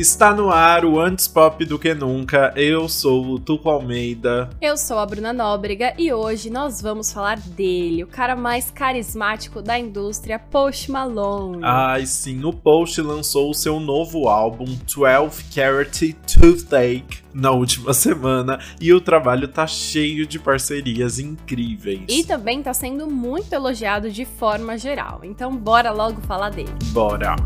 Está no ar o Antes Pop do que Nunca. Eu sou o Tuco Almeida. Eu sou a Bruna Nóbrega e hoje nós vamos falar dele, o cara mais carismático da indústria, Post Malone. Ai, sim, o Post lançou o seu novo álbum, 12 Carat Toothache, na última semana e o trabalho tá cheio de parcerias incríveis. E também tá sendo muito elogiado de forma geral. Então bora logo falar dele. Bora!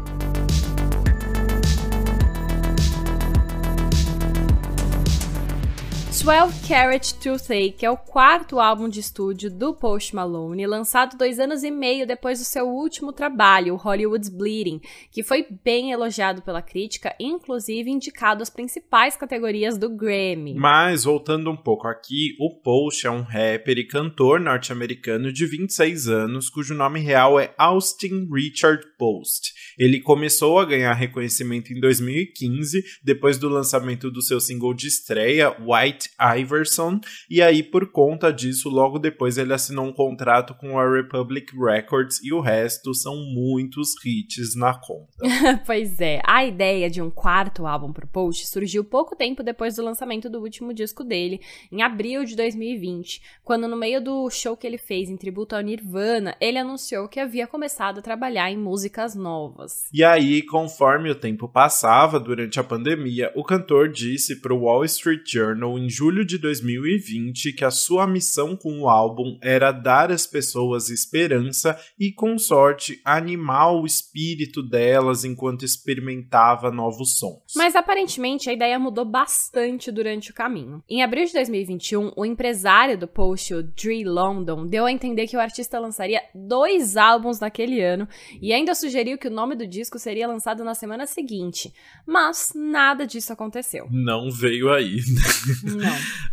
12 Carat Toothache é o quarto álbum de estúdio do Post Malone, lançado dois anos e meio depois do seu último trabalho, Hollywood's Bleeding, que foi bem elogiado pela crítica, inclusive indicado às principais categorias do Grammy. Mas, voltando um pouco aqui, o Post é um rapper e cantor norte-americano de 26 anos, cujo nome real é Austin Richard Post. Ele começou a ganhar reconhecimento em 2015, depois do lançamento do seu single de estreia, White Iverson, e aí por conta disso, logo depois ele assinou um contrato com a Republic Records e o resto são muitos hits na conta. pois é, a ideia de um quarto álbum pro Post surgiu pouco tempo depois do lançamento do último disco dele, em abril de 2020, quando no meio do show que ele fez em tributo ao Nirvana, ele anunciou que havia começado a trabalhar em músicas novas. E aí, conforme o tempo passava durante a pandemia, o cantor disse pro Wall Street Journal em julho de 2020 que a sua missão com o álbum era dar às pessoas esperança e, com sorte, animar o espírito delas enquanto experimentava novos sons. Mas aparentemente a ideia mudou bastante durante o caminho. Em abril de 2021, o empresário do post, o Dre London, deu a entender que o artista lançaria dois álbuns naquele ano e ainda sugeriu que o nome do disco seria lançado na semana seguinte. Mas nada disso aconteceu. Não veio aí.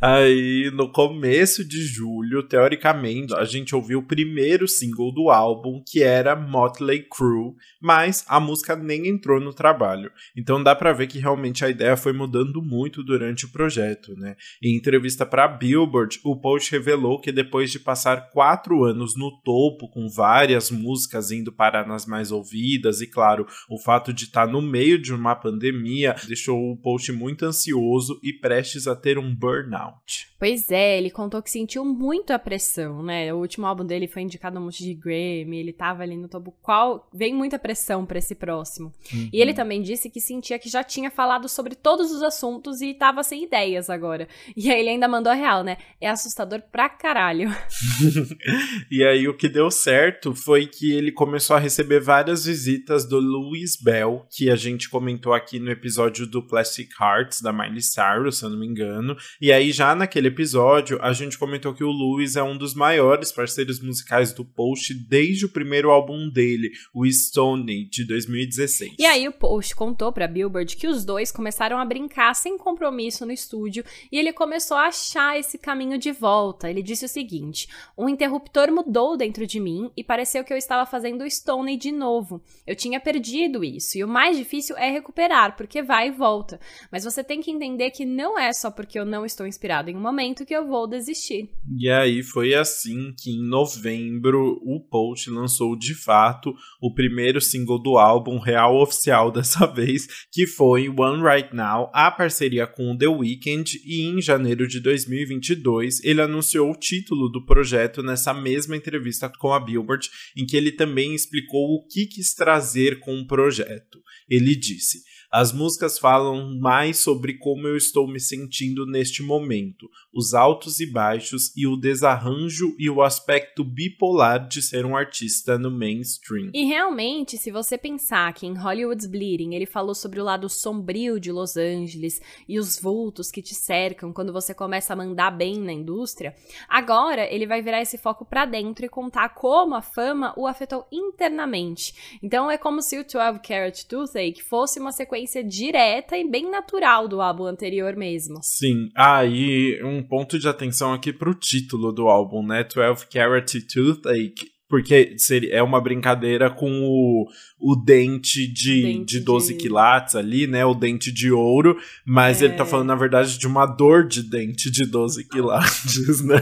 Aí, no começo de julho, teoricamente, a gente ouviu o primeiro single do álbum, que era Motley Crue, mas a música nem entrou no trabalho. Então dá pra ver que realmente a ideia foi mudando muito durante o projeto, né? Em entrevista para Billboard, o Post revelou que depois de passar quatro anos no topo, com várias músicas indo parar nas mais ouvidas, e claro, o fato de estar tá no meio de uma pandemia deixou o Post muito ansioso e prestes a ter um burnout. Pois é, ele contou que sentiu muito a pressão, né? O último álbum dele foi indicado a um monte de Grammy, ele tava ali no topo. Qual vem muita pressão para esse próximo. Uhum. E ele também disse que sentia que já tinha falado sobre todos os assuntos e tava sem ideias agora. E aí ele ainda mandou a real, né? É assustador pra caralho. e aí o que deu certo foi que ele começou a receber várias visitas do Louis Bell, que a gente comentou aqui no episódio do Plastic Hearts da Miley Cyrus, se eu não me engano. E aí já naquele episódio a gente comentou que o Louis é um dos maiores parceiros musicais do Post desde o primeiro álbum dele, o Stone de 2016. E aí o Post contou para Billboard que os dois começaram a brincar sem compromisso no estúdio e ele começou a achar esse caminho de volta. Ele disse o seguinte: "Um interruptor mudou dentro de mim e pareceu que eu estava fazendo Stone de novo. Eu tinha perdido isso e o mais difícil é recuperar, porque vai e volta. Mas você tem que entender que não é só porque eu não estou inspirado em um momento que eu vou desistir." E aí foi assim que em novembro o Post lançou de fato o primeiro single do álbum real oficial dessa vez, que foi One Right Now, a parceria com The Weeknd, e em janeiro de 2022 ele anunciou o título do projeto nessa mesma entrevista com a Billboard, em que ele também explicou o que quis trazer com o projeto. Ele disse: as músicas falam mais sobre como eu estou me sentindo neste momento, os altos e baixos e o desarranjo e o aspecto bipolar de ser um artista no mainstream. E realmente, se você pensar que em Hollywood's Bleeding ele falou sobre o lado sombrio de Los Angeles e os vultos que te cercam quando você começa a mandar bem na indústria, agora ele vai virar esse foco para dentro e contar como a fama o afetou internamente. Então é como se o 12 Carat Toothache fosse uma sequência sequência direta e bem natural do álbum anterior mesmo. Sim. Ah, e um ponto de atenção aqui pro título do álbum, né? 12 Carat Toothache. Porque seria, é uma brincadeira com o, o dente de, dente de 12 de... quilates ali, né? O dente de ouro. Mas é... ele tá é. falando, na verdade, de uma dor de dente de 12 quilates, né?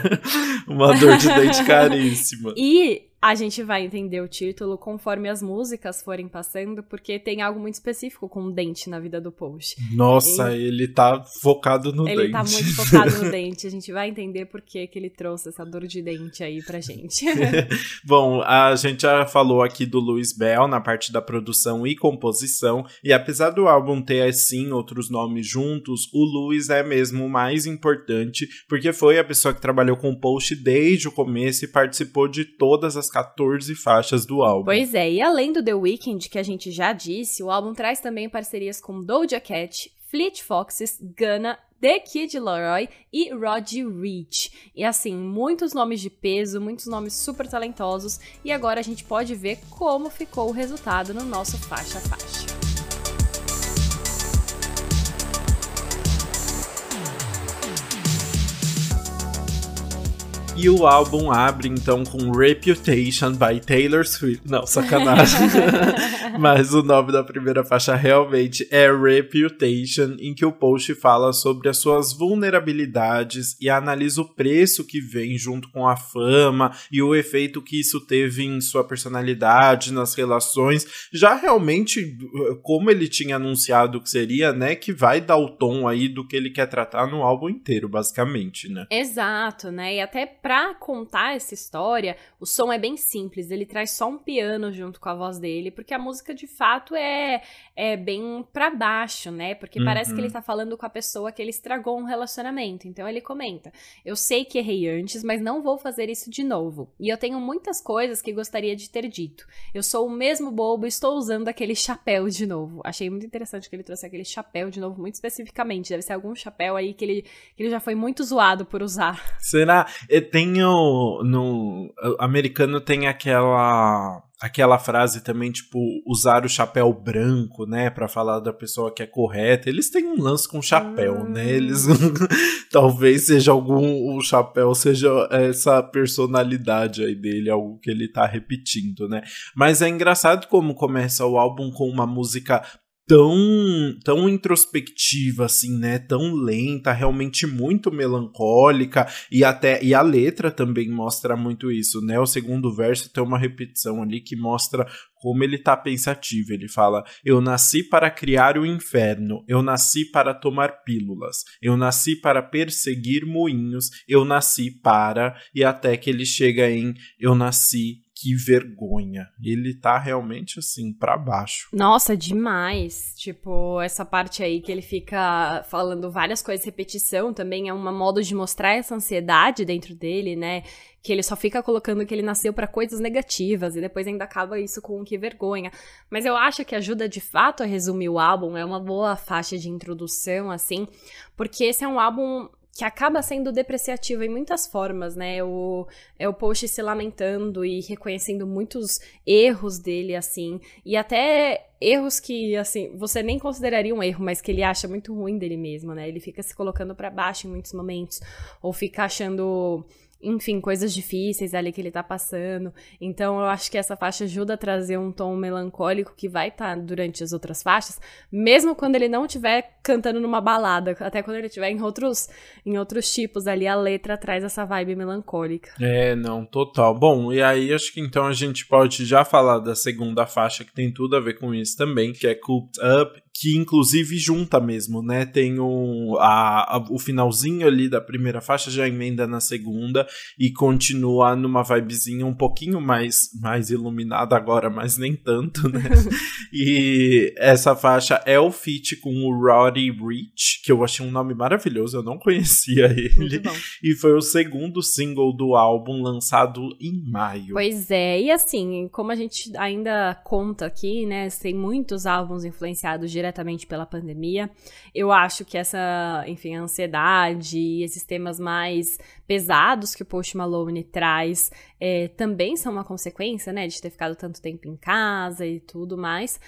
uma dor de dente caríssima. E a gente vai entender o título conforme as músicas forem passando, porque tem algo muito específico com o dente na vida do Post. Nossa, e... ele tá focado no ele dente. Ele tá muito focado no dente. A gente vai entender por que, que ele trouxe essa dor de dente aí pra gente. Bom, a gente já falou aqui do Louis Bell na parte da produção e composição, e apesar do álbum ter, assim, outros nomes juntos, o Louis é mesmo o mais importante, porque foi a pessoa que trabalhou com o Post desde o começo e participou de todas as 14 faixas do álbum. Pois é, e além do The Weeknd, que a gente já disse, o álbum traz também parcerias com Doja Cat, Fleet Foxes, Gunna, The Kid Laroi e Roddy Rich. E assim, muitos nomes de peso, muitos nomes super talentosos, e agora a gente pode ver como ficou o resultado no nosso faixa faixa. E o álbum abre então com Reputation by Taylor Swift. Não, sacanagem. Mas o nome da primeira faixa realmente é Reputation, em que o post fala sobre as suas vulnerabilidades e analisa o preço que vem junto com a fama e o efeito que isso teve em sua personalidade, nas relações. Já realmente, como ele tinha anunciado que seria, né, que vai dar o tom aí do que ele quer tratar no álbum inteiro, basicamente, né? Exato, né? E até para contar essa história, o som é bem simples, ele traz só um piano junto com a voz dele, porque a música de fato é, é bem para baixo, né? Porque uhum. parece que ele uhum. tá falando com a pessoa que ele estragou um relacionamento. Então ele comenta: Eu sei que errei antes, mas não vou fazer isso de novo. E eu tenho muitas coisas que gostaria de ter dito. Eu sou o mesmo bobo e estou usando aquele chapéu de novo. Achei muito interessante que ele trouxe aquele chapéu de novo, muito especificamente. Deve ser algum chapéu aí que ele, que ele já foi muito zoado por usar. Será? Tem tem o. No americano tem aquela. Aquela frase também, tipo, usar o chapéu branco, né? para falar da pessoa que é correta. Eles têm um lance com chapéu, hum. né? Eles. talvez seja algum. O chapéu seja essa personalidade aí dele, algo que ele tá repetindo, né? Mas é engraçado como começa o álbum com uma música tão, tão introspectiva assim, né? Tão lenta, realmente muito melancólica e até e a letra também mostra muito isso, né? O segundo verso tem uma repetição ali que mostra como ele tá pensativo. Ele fala: "Eu nasci para criar o inferno, eu nasci para tomar pílulas, eu nasci para perseguir moinhos, eu nasci para" e até que ele chega em "Eu nasci que vergonha. Ele tá realmente assim para baixo. Nossa, demais. Tipo, essa parte aí que ele fica falando várias coisas repetição também é um modo de mostrar essa ansiedade dentro dele, né? Que ele só fica colocando que ele nasceu para coisas negativas e depois ainda acaba isso com que vergonha. Mas eu acho que ajuda de fato a resumir o álbum, é uma boa faixa de introdução assim, porque esse é um álbum que acaba sendo depreciativo em muitas formas, né? O, é o post se lamentando e reconhecendo muitos erros dele, assim, e até erros que, assim, você nem consideraria um erro, mas que ele acha muito ruim dele mesmo, né? Ele fica se colocando para baixo em muitos momentos, ou fica achando enfim, coisas difíceis ali que ele tá passando. Então eu acho que essa faixa ajuda a trazer um tom melancólico que vai estar tá durante as outras faixas, mesmo quando ele não estiver cantando numa balada, até quando ele estiver em outros em outros tipos ali, a letra traz essa vibe melancólica. É, não, total. Bom, e aí acho que então a gente pode já falar da segunda faixa que tem tudo a ver com isso também, que é Cooped Up que inclusive junta mesmo, né? Tem um, a, a, o finalzinho ali da primeira faixa já emenda na segunda e continua numa vibezinha um pouquinho mais, mais iluminada agora, mas nem tanto, né? e essa faixa é o feat com o Roddy Rich, que eu achei um nome maravilhoso, eu não conhecia ele. E foi o segundo single do álbum lançado em maio. Pois é, e assim, como a gente ainda conta aqui, né? Tem muitos álbuns influenciados diretamente pela pandemia. Eu acho que essa, enfim, ansiedade e esses temas mais pesados que o Post Malone traz é, também são uma consequência, né, de ter ficado tanto tempo em casa e tudo mais.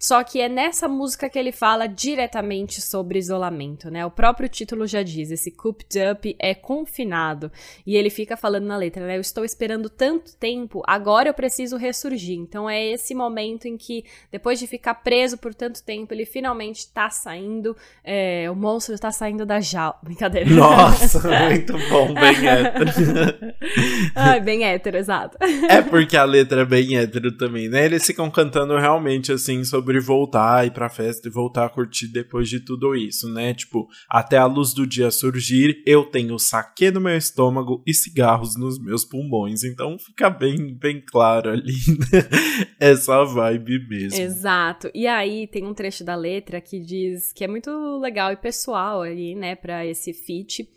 Só que é nessa música que ele fala diretamente sobre isolamento, né? O próprio título já diz, esse cooped up é confinado. E ele fica falando na letra, né? Eu estou esperando tanto tempo, agora eu preciso ressurgir. Então é esse momento em que, depois de ficar preso por tanto tempo, ele finalmente tá saindo, é, o monstro tá saindo da jaula. Brincadeira. Nossa, muito bom, bem hétero. Ai, bem hétero, exato. É porque a letra é bem hétero também, né? Eles ficam cantando realmente assim sobre voltar, ir pra festa e voltar a curtir depois de tudo isso, né? Tipo, até a luz do dia surgir, eu tenho saque no meu estômago e cigarros nos meus pulmões. Então fica bem, bem claro ali, né? Essa vibe mesmo. Exato. E aí tem um trecho da letra que diz que é muito legal e pessoal ali, né, pra esse feat,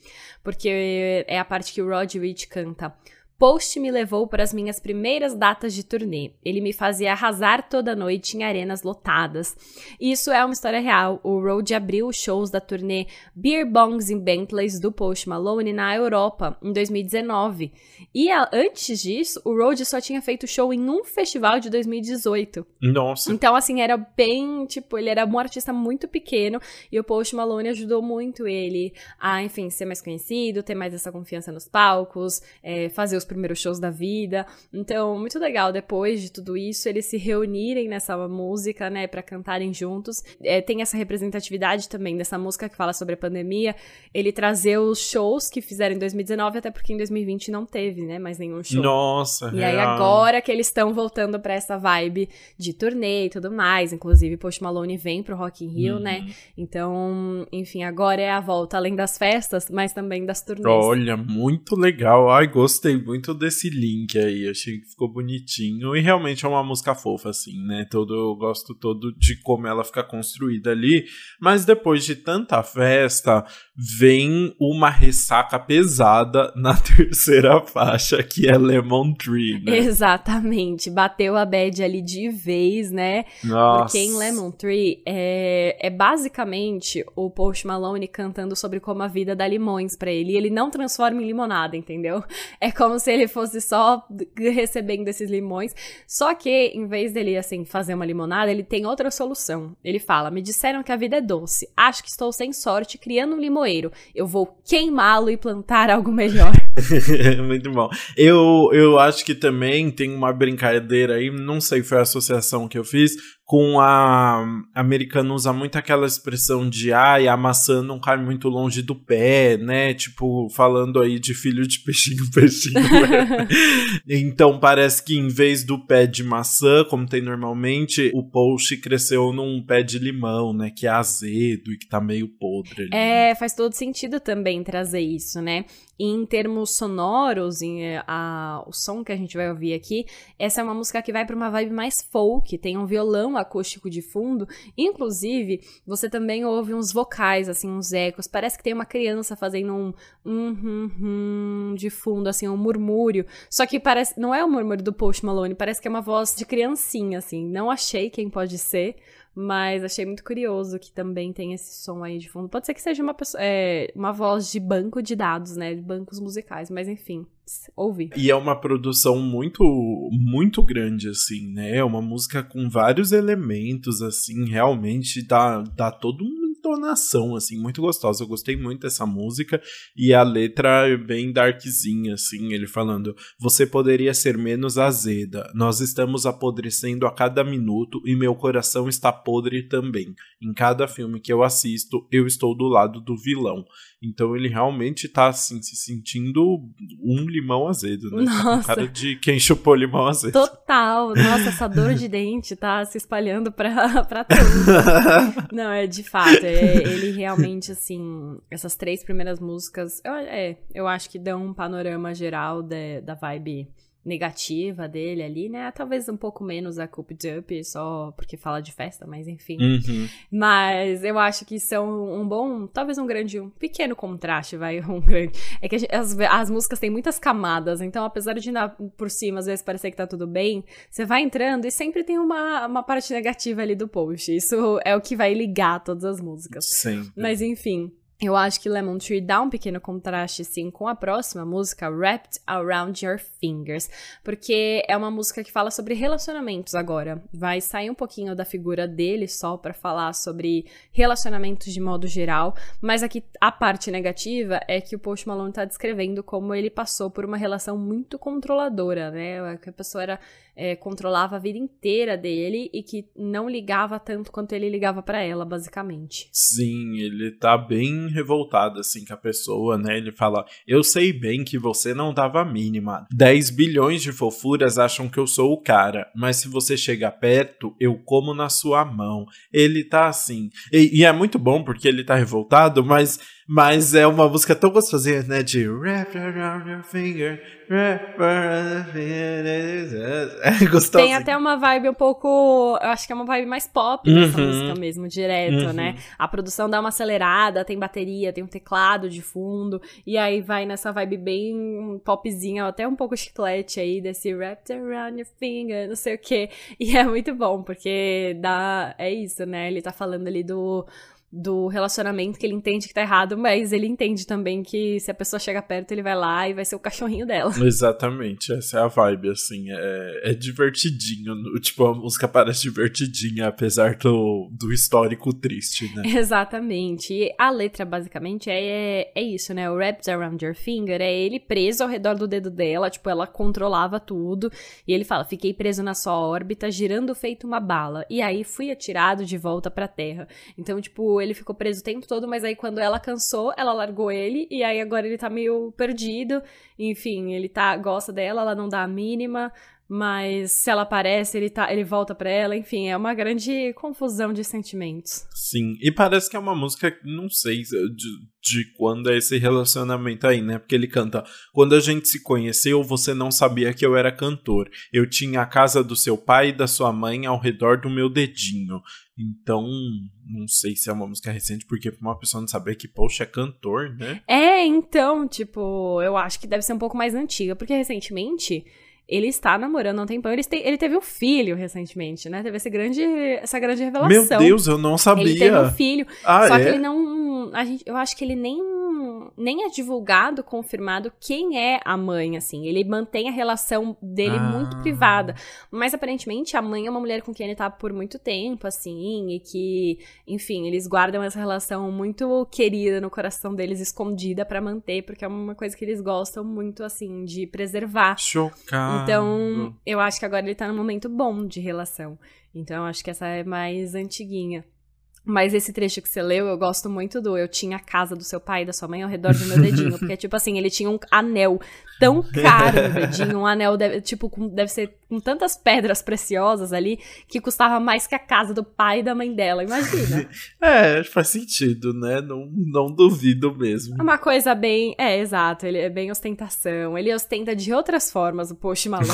porque é a parte que o Rod Rich canta. Post me levou para as minhas primeiras datas de turnê. Ele me fazia arrasar toda noite em arenas lotadas. Isso é uma história real. O Road abriu os shows da turnê Beer Bongs in Bentleys do Post Malone na Europa em 2019. E a, antes disso, o Road só tinha feito show em um festival de 2018. Nossa. Então, assim, era bem, tipo, ele era um artista muito pequeno e o Post Malone ajudou muito ele a, enfim, ser mais conhecido, ter mais essa confiança nos palcos, é, fazer os primeiros shows da vida. Então, muito legal depois de tudo isso eles se reunirem nessa música, né, para cantarem juntos. É, tem essa representatividade também dessa música que fala sobre a pandemia. Ele trazer os shows que fizeram em 2019, até porque em 2020 não teve, né, mais nenhum show. Nossa, E real. aí agora que eles estão voltando para essa vibe de turnê e tudo mais, inclusive Post Malone vem pro Rock in Rio, Uhum. né? Então, enfim, agora é a volta além das festas, mas também das turnês. Olha, muito legal. Ai, gostei muito desse link aí. Achei que ficou bonitinho. E realmente é uma música fofa, assim, né? Todo, eu gosto todo de como ela fica construída ali. Mas depois de tanta festa, vem uma ressaca pesada na terceira faixa, que é Lemon Tree, né? Exatamente, bateu a bad ali de vez, né? Nossa. Porque em Lemon Tree é, é basicamente o Post Malone cantando sobre como a vida dá limões pra ele. E ele não transforma em limonada, entendeu? É como se ele fosse só recebendo esses limões. Só que, em vez dele, assim, fazer uma limonada, ele tem outra solução. Ele fala: Me disseram que a vida é doce. Acho que estou sem sorte criando um limoeiro. Eu vou queimá-lo e plantar algo melhor. Muito bom. Eu, eu acho que também tem uma brincadeira aí, não sei, foi a associação que eu fiz, com a, americana usa muito aquela expressão de ai, a maçã não cai muito longe do pé, né? Tipo, falando aí de filho de peixinho, peixinho. né? então parece que em vez do pé de maçã, como tem normalmente, o post cresceu num pé de limão, né? Que é azedo e que tá meio podre ali. É, faz todo sentido também trazer isso, né? E em termos sonoros, em, eh, a, o som que a gente vai ouvir aqui, essa é uma música que vai para uma vibe mais folk, tem um violão acústico de fundo, inclusive você também ouve uns vocais, assim, uns ecos, parece que tem uma criança fazendo um hum, hum, hum, de fundo, assim, um murmúrio, só que parece, não é o murmúrio do Post Malone, parece que é uma voz de criancinha, assim, não achei quem pode ser, mas achei muito curioso que também tem esse som aí de fundo. Pode ser que seja uma, pessoa, é, uma voz de banco de dados, né? De bancos musicais, mas enfim, ouvi. E é uma produção muito, muito grande, assim, né? É uma música com vários elementos, assim, realmente dá, dá todo uma entonação, assim, muito gostosa. Eu gostei muito dessa música e a letra é bem darkzinha, assim, ele falando: Você poderia ser menos azeda. Nós estamos apodrecendo a cada minuto e meu coração está podre também. Em cada filme que eu assisto, eu estou do lado do vilão. Então ele realmente tá assim, se sentindo um limão azedo, né? Tá Nossa. cara de quem chupou limão azedo. Total! Nossa, essa dor de dente tá se espalhando pra, pra tudo. Não, é de fato. é- ele realmente, assim, essas três primeiras músicas, eu, é, eu acho que dão um panorama geral de- da vibe negativa dele ali, né? Talvez um pouco menos a Cooped Up, só porque fala de festa, mas enfim. Uhum. Mas eu acho que são um bom, talvez um grande, um pequeno contraste, vai, um grande. É que gente- as, as músicas têm muitas camadas, então apesar de na- por cima às vezes parecer que tá tudo bem, você vai entrando e sempre tem uma, uma parte negativa ali do post. Isso é o que vai ligar todas as músicas. Sempre. Mas enfim. Eu acho que Lemon Tree dá um pequeno contraste, sim, com a próxima música, Wrapped Around Your Fingers, porque é uma música que fala sobre relacionamentos agora. Vai sair um pouquinho da figura dele só para falar sobre relacionamentos de modo geral, mas aqui a parte negativa é que o Post Malone tá descrevendo como ele passou por uma relação muito controladora, né? Que a pessoa era é, controlava a vida inteira dele e que não ligava tanto quanto ele ligava para ela, basicamente. Sim, ele tá bem revoltado assim com a pessoa, né? Ele fala: Eu sei bem que você não dava a mínima. 10 bilhões de fofuras acham que eu sou o cara, mas se você chegar perto, eu como na sua mão. Ele tá assim. E, e é muito bom porque ele tá revoltado, mas mas é uma música tão gostosinha, né? De Wrap around your finger, wrap around your finger. É gostoso. Tem até uma vibe um pouco. Eu acho que é uma vibe mais pop dessa uhum. música mesmo, direto, uhum. né? A produção dá uma acelerada, tem bateria, tem um teclado de fundo. E aí vai nessa vibe bem popzinha, até um pouco chiclete aí, desse Wrapped around your finger, não sei o quê. E é muito bom, porque dá. É isso, né? Ele tá falando ali do do relacionamento que ele entende que tá errado, mas ele entende também que se a pessoa chega perto, ele vai lá e vai ser o cachorrinho dela. Exatamente, essa é a vibe, assim, é, é divertidinho, tipo, a música parece divertidinha, apesar do, do histórico triste, né? Exatamente, e a letra, basicamente, é, é isso, né, o Wrapped Around Your Finger é ele preso ao redor do dedo dela, tipo, ela controlava tudo, e ele fala, fiquei preso na sua órbita, girando feito uma bala, e aí fui atirado de volta pra terra. Então, tipo, ele ficou preso o tempo todo, mas aí quando ela cansou, ela largou ele, e aí agora ele tá meio perdido. Enfim, ele tá gosta dela, ela não dá a mínima, mas se ela aparece, ele, tá, ele volta para ela, enfim, é uma grande confusão de sentimentos. Sim, e parece que é uma música, não sei de, de quando é esse relacionamento aí, né? Porque ele canta: Quando a gente se conheceu, você não sabia que eu era cantor. Eu tinha a casa do seu pai e da sua mãe ao redor do meu dedinho. Então, não sei se é uma música recente, porque pra uma pessoa não saber que, poxa, é cantor, né? É, então, tipo, eu acho que deve ser um pouco mais antiga, porque recentemente ele está namorando há um tempão. Ele, te, ele teve um filho recentemente, né? Teve esse grande, essa grande revelação. Meu Deus, eu não sabia. Ele teve um filho. Ah, só é? que ele não. A gente, eu acho que ele nem nem é divulgado, confirmado quem é a mãe, assim. Ele mantém a relação dele ah. muito privada. Mas aparentemente a mãe é uma mulher com quem ele tá por muito tempo, assim, e que, enfim, eles guardam essa relação muito querida no coração deles, escondida para manter, porque é uma coisa que eles gostam muito, assim, de preservar. Chocado. Então, eu acho que agora ele tá num momento bom de relação. Então, eu acho que essa é mais antiguinha. Mas esse trecho que você leu, eu gosto muito do eu tinha a casa do seu pai e da sua mãe ao redor do meu dedinho. Porque, tipo assim, ele tinha um anel tão caro no dedinho, um anel, deve, tipo, com, deve ser com tantas pedras preciosas ali, que custava mais que a casa do pai e da mãe dela, imagina. é, faz sentido, né? Não, não duvido mesmo. Uma coisa bem. É, exato, ele é bem ostentação. Ele ostenta de outras formas o Post Malone.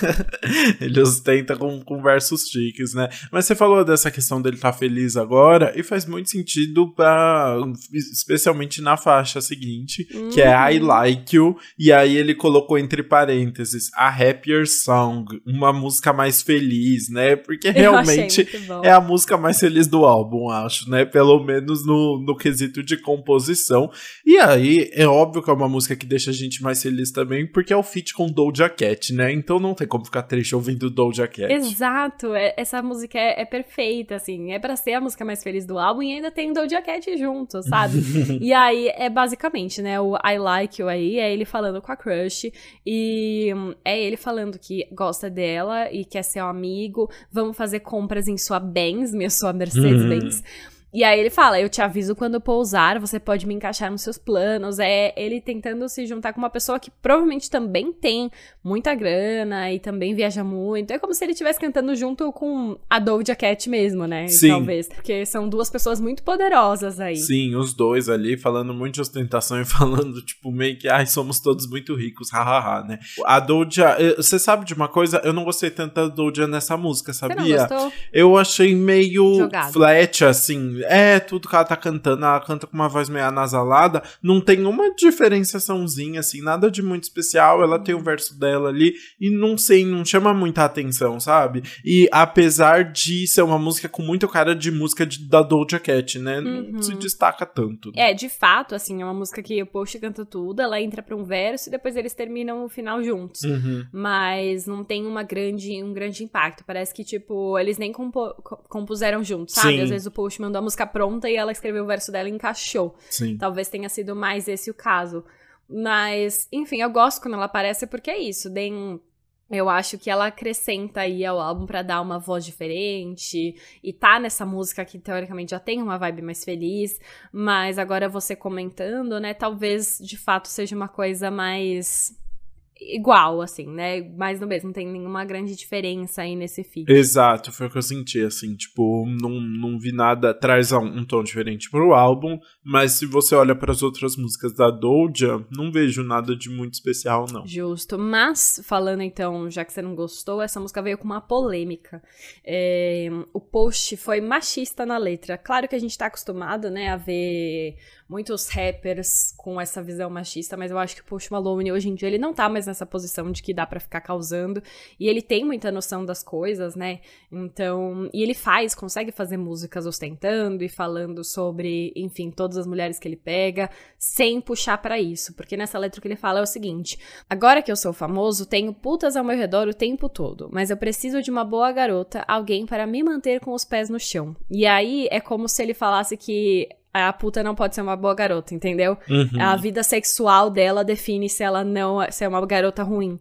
ele ostenta com, com versos chiques, né? Mas você falou dessa questão dele estar tá feliz agora, e faz muito sentido para especialmente na faixa seguinte, uhum. que é I Like You, e aí ele colocou entre parênteses a Happier Song, uma música mais feliz, né? Porque realmente é a música mais feliz do álbum, acho, né? Pelo menos no, no quesito de composição. E aí, é óbvio que é uma música que deixa a gente mais feliz também, porque é o feat com Doja Cat, né? Então não tem como ficar triste ouvindo Doja Cat. Exato, é, essa música é, é perfeita, assim, é para ser a música mais feliz do álbum e ainda tem Doja Cat junto, sabe? e aí é basicamente, né, o I Like You aí, é ele falando com a crush. E hum, é ele falando que gosta dela e quer ser um amigo. Vamos fazer compras em sua Benz, minha sua Mercedes-Benz. Uhum. E aí ele fala: Eu te aviso quando pousar, você pode me encaixar nos seus planos. É ele tentando se juntar com uma pessoa que provavelmente também tem muita grana e também viaja muito. É como se ele estivesse cantando junto com a Doja Cat mesmo, né? Sim. Talvez. Porque são duas pessoas muito poderosas aí. Sim, os dois ali falando muito de ostentação e falando, tipo, meio que, ai, somos todos muito ricos, hahaha, né? A Doja, eh, você sabe de uma coisa? Eu não gostei tanto da Doja nessa música, sabia? Você não gostou? Eu achei meio Jogado. flat, assim é tudo que ela tá cantando, ela canta com uma voz meio anasalada, não tem uma diferenciaçãozinha, assim, nada de muito especial, ela tem o verso dela ali, e não sei, não chama muita atenção, sabe? E apesar de ser uma música com muito cara de música de, da Doja Cat, né, uhum. não se destaca tanto. É, de fato, assim, é uma música que o Post canta tudo, ela entra pra um verso e depois eles terminam o final juntos. Uhum. Mas não tem uma grande, um grande impacto, parece que, tipo, eles nem compo compuseram juntos, sabe? Sim. Às vezes o Post mandou a música pronta e ela escreveu o verso dela e encaixou. Sim. Talvez tenha sido mais esse o caso. Mas, enfim, eu gosto quando ela aparece porque é isso. Tem eu acho que ela acrescenta aí ao álbum para dar uma voz diferente e tá nessa música que teoricamente já tem uma vibe mais feliz, mas agora você comentando, né, talvez de fato seja uma coisa mais igual, assim, né? Mais no mesmo, não tem nenhuma grande diferença aí nesse feat. Exato, foi o que eu senti, assim, tipo, não, não vi nada, traz um, um tom diferente pro álbum, mas se você olha para as outras músicas da Doja, não vejo nada de muito especial, não. Justo, mas falando então, já que você não gostou, essa música veio com uma polêmica. É, o post foi machista na letra. Claro que a gente tá acostumado, né, a ver muitos rappers com essa visão machista, mas eu acho que o Post Malone hoje em dia ele não tá mais nessa posição de que dá para ficar causando, e ele tem muita noção das coisas, né? Então, e ele faz, consegue fazer músicas ostentando e falando sobre, enfim, todas as mulheres que ele pega, sem puxar para isso, porque nessa letra que ele fala é o seguinte: agora que eu sou famoso, tenho putas ao meu redor o tempo todo, mas eu preciso de uma boa garota, alguém para me manter com os pés no chão. E aí é como se ele falasse que a puta não pode ser uma boa garota, entendeu? Uhum. A vida sexual dela define se ela não se é uma garota ruim.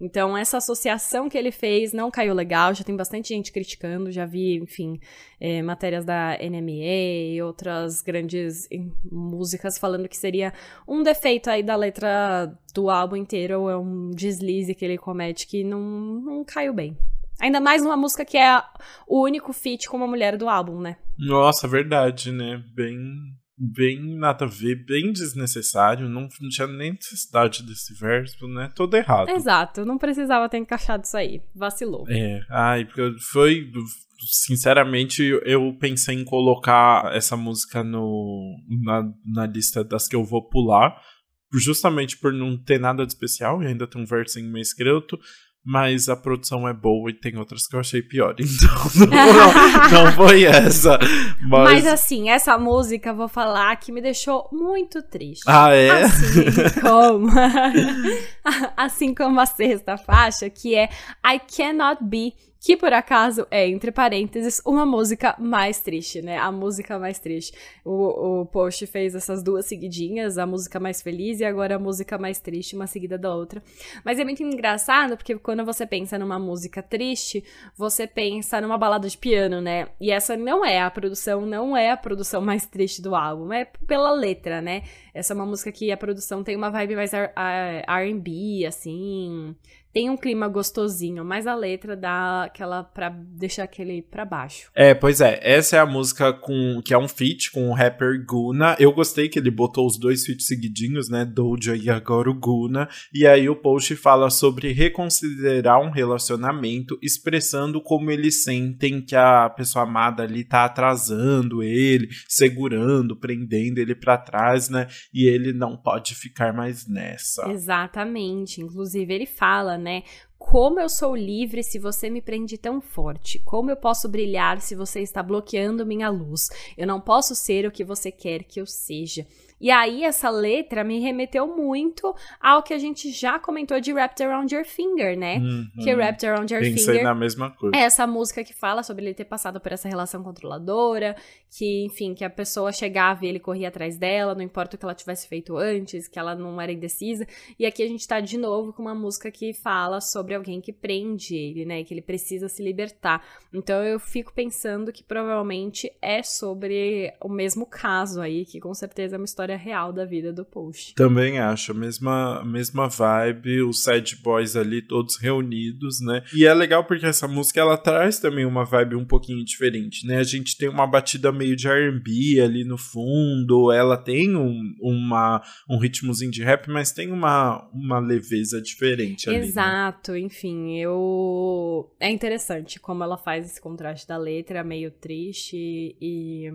Então, essa associação que ele fez não caiu legal, já tem bastante gente criticando, já vi, enfim, é, matérias da NME e outras grandes músicas falando que seria um defeito aí da letra do álbum inteiro, ou é um deslize que ele comete que não, não caiu bem. Ainda mais numa música que é o único feat com uma mulher do álbum, né? Nossa, verdade, né? Bem, bem nada a ver, bem desnecessário. Não, não tinha nem necessidade desse verso, né? Todo errado. Exato, não precisava ter encaixado isso aí. Vacilou. É, ai, porque foi. Sinceramente, eu pensei em colocar essa música no, na, na lista das que eu vou pular, justamente por não ter nada de especial e ainda tem um verso em meio escrito mas a produção é boa e tem outras que eu achei pior. Então, não, não foi essa. Mas... mas... assim, essa música, vou falar, que me deixou muito triste. Ah, é? Assim como, assim como a sexta faixa, que é I Cannot Be que por acaso é, entre parênteses, uma música mais triste, né? A música mais triste. O, o post fez essas duas seguidinhas, a música mais feliz e agora a música mais triste, uma seguida da outra. Mas é muito engraçado porque quando você pensa numa música triste, você pensa numa balada de piano, né? E essa não é a produção, não é a produção mais triste do álbum, é pela letra, né? Essa é uma música que a produção tem uma vibe mais R&B, assim tem um clima gostosinho, mas a letra dá aquela para deixar aquele para baixo. É, pois é, essa é a música com que é um feat com o rapper Guna. Eu gostei que ele botou os dois feats seguidinhos, né, Doja e agora o Guna. E aí o post fala sobre reconsiderar um relacionamento, expressando como eles sentem que a pessoa amada ali tá atrasando ele, segurando, prendendo ele para trás, né? E ele não pode ficar mais nessa. Exatamente. Inclusive ele fala né? Como eu sou livre se você me prende tão forte? Como eu posso brilhar se você está bloqueando minha luz? Eu não posso ser o que você quer que eu seja. E aí, essa letra me remeteu muito ao que a gente já comentou de Wrapped Around Your Finger, né? Uhum. Que Wrapped Around Your Pensei Finger. na mesma coisa. É essa música que fala sobre ele ter passado por essa relação controladora, que, enfim, que a pessoa chegava e ele corria atrás dela, não importa o que ela tivesse feito antes, que ela não era indecisa. E aqui a gente tá de novo com uma música que fala sobre alguém que prende ele, né? Que ele precisa se libertar. Então eu fico pensando que provavelmente é sobre o mesmo caso aí, que com certeza é uma história real da vida do Post. Também acho, a mesma, mesma vibe, os sad boys ali todos reunidos, né? E é legal porque essa música ela traz também uma vibe um pouquinho diferente, né? A gente tem uma batida meio de R&B ali no fundo, ela tem um, uma, um ritmozinho de rap, mas tem uma, uma leveza diferente ali. Né? Exato, né? Enfim, eu... É interessante como ela faz esse contraste da letra, meio triste e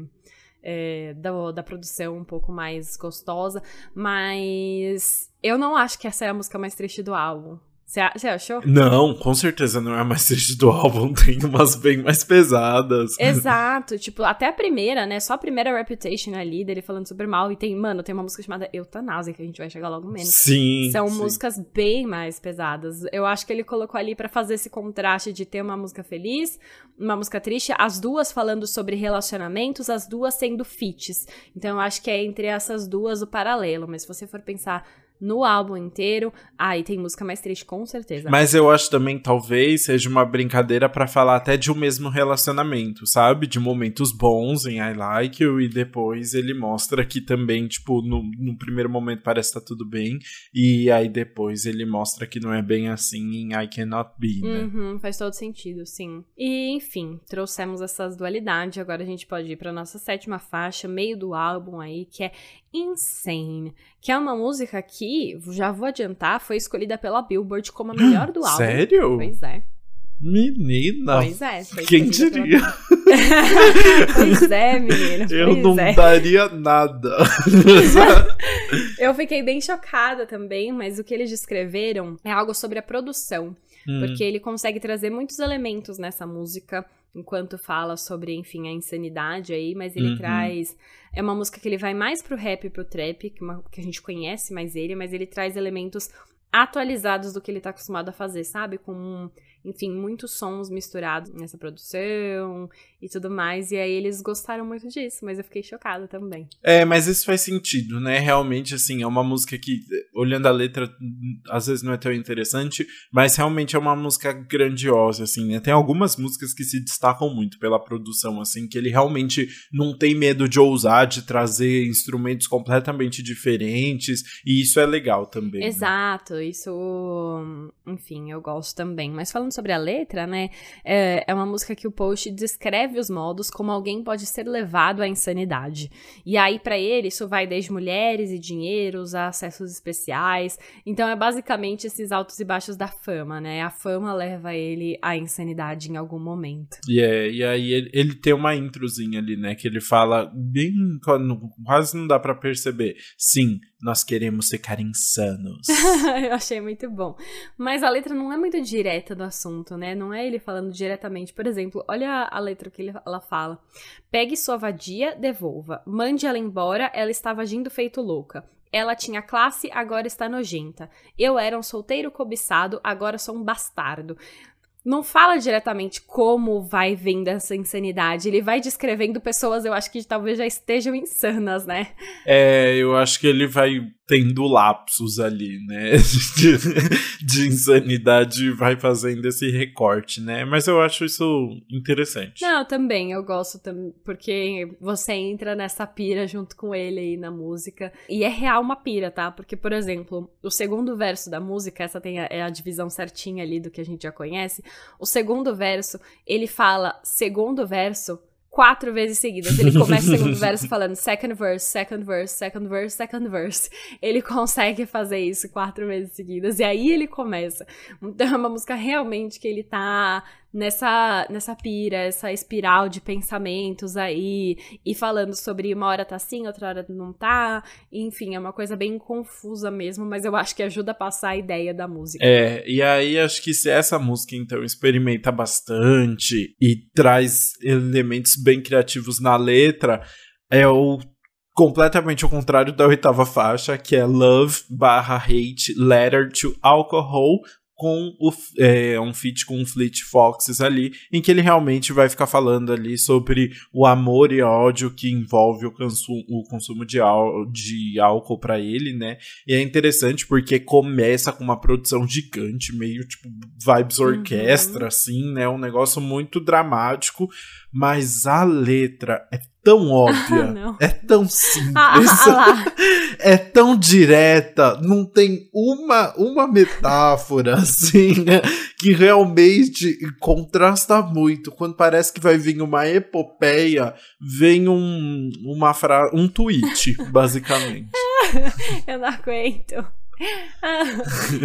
é, da, da produção um pouco mais gostosa, mas eu não acho que essa é a música mais triste do álbum. Você achou? Não, com certeza não é a mais triste do álbum. Tem umas bem mais pesadas. Exato. Tipo, até a primeira, né? Só a primeira Reputation ali, dele falando super mal. E tem, mano, tem uma música chamada Eutanásia, que a gente vai chegar logo menos. Sim. São sim. músicas bem mais pesadas. Eu acho que ele colocou ali para fazer esse contraste de ter uma música feliz, uma música triste, as duas falando sobre relacionamentos, as duas sendo fits. Então eu acho que é entre essas duas o paralelo. Mas se você for pensar no álbum inteiro. Ah, e tem música mais triste, com certeza. Mas eu acho também, talvez, seja uma brincadeira para falar até de um mesmo relacionamento, sabe? De momentos bons em I Like You, e depois ele mostra que também, tipo, no, no primeiro momento parece estar tá tudo bem, e aí depois ele mostra que não é bem assim em I Cannot Be, né? Uhum, faz todo sentido, sim. E, enfim, trouxemos essas dualidades, agora a gente pode ir pra nossa sétima faixa, meio do álbum aí, que é Insane, que é uma música que, já vou adiantar, foi escolhida pela Billboard como a melhor do álbum. Sério? Pois é. Menina! Pois é. Quem diria? Pela... pois é, menina. Eu não é. daria nada. Eu fiquei bem chocada também, mas o que eles descreveram é algo sobre a produção. Hum. Porque ele consegue trazer muitos elementos nessa música enquanto fala sobre, enfim, a insanidade aí, mas ele uhum. traz. É uma música que ele vai mais pro rap e pro trap, que, uma, que a gente conhece mais ele, mas ele traz elementos atualizados do que ele tá acostumado a fazer, sabe? Com enfim, muitos sons misturados nessa produção e tudo mais. E aí eles gostaram muito disso, mas eu fiquei chocada também. É, mas isso faz sentido, né? Realmente, assim, é uma música que, olhando a letra, às vezes não é tão interessante, mas realmente é uma música grandiosa, assim, né? Tem algumas músicas que se destacam muito pela produção, assim, que ele realmente não tem medo de ousar, de trazer instrumentos completamente diferentes, e isso é legal também. Né? Exato, né? isso, enfim, eu gosto também. Mas falando sobre a letra, né? É, é uma música que o Post descreve os modos como alguém pode ser levado à insanidade. E aí, para ele, isso vai desde mulheres e dinheiros a acessos especiais. Então, é basicamente esses altos e baixos da fama, né? A fama leva ele à insanidade em algum momento. E, é, e aí, ele, ele tem uma introzinha ali, né? Que ele fala bem. Quase não dá para perceber. Sim, nós queremos ficar insanos. Eu achei muito bom. Mas a letra não é muito direta do assunto, né? Não é ele falando diretamente. Por exemplo, olha a letra que ela fala. Pegue sua vadia, devolva. Mande ela embora, ela estava agindo feito louca. Ela tinha classe, agora está nojenta. Eu era um solteiro cobiçado, agora sou um bastardo não fala diretamente como vai vindo essa insanidade. Ele vai descrevendo pessoas, eu acho que talvez já estejam insanas, né? É, eu acho que ele vai tendo lapsos ali, né? De, de insanidade vai fazendo esse recorte, né? Mas eu acho isso interessante. Não, também, eu gosto também, porque você entra nessa pira junto com ele aí na música. E é real uma pira, tá? Porque, por exemplo, o segundo verso da música, essa tem a, é a divisão certinha ali do que a gente já conhece. O segundo verso, ele fala segundo verso quatro vezes seguidas. Ele começa o segundo verso falando second verse, second verse, second verse, second verse. Ele consegue fazer isso quatro vezes seguidas. E aí ele começa. Então é uma música realmente que ele tá nessa, nessa pira, essa espiral de pensamentos aí, e falando sobre uma hora tá assim, outra hora não tá. Enfim, é uma coisa bem confusa mesmo, mas eu acho que ajuda a passar a ideia da música. É, e aí acho que se essa música então experimenta bastante e traz elementos bem criativos na letra, é o completamente o contrário da oitava faixa, que é Love barra Hate Letter to Alcohol com o, é, um feat com o Fleet Foxes ali, em que ele realmente vai ficar falando ali sobre o amor e ódio que envolve o, consumo, o consumo de, de álcool para ele, né? E é interessante porque começa com uma produção gigante, meio tipo vibes uhum. orquestra, uhum. assim, né? Um negócio muito dramático, mas a letra é tão óbvia, ah, é tão simples, ah, ah, é tão direta, não tem uma, uma metáfora assim que realmente contrasta muito. Quando parece que vai vir uma epopeia, vem um, uma fra um tweet, basicamente. Eu não aguento.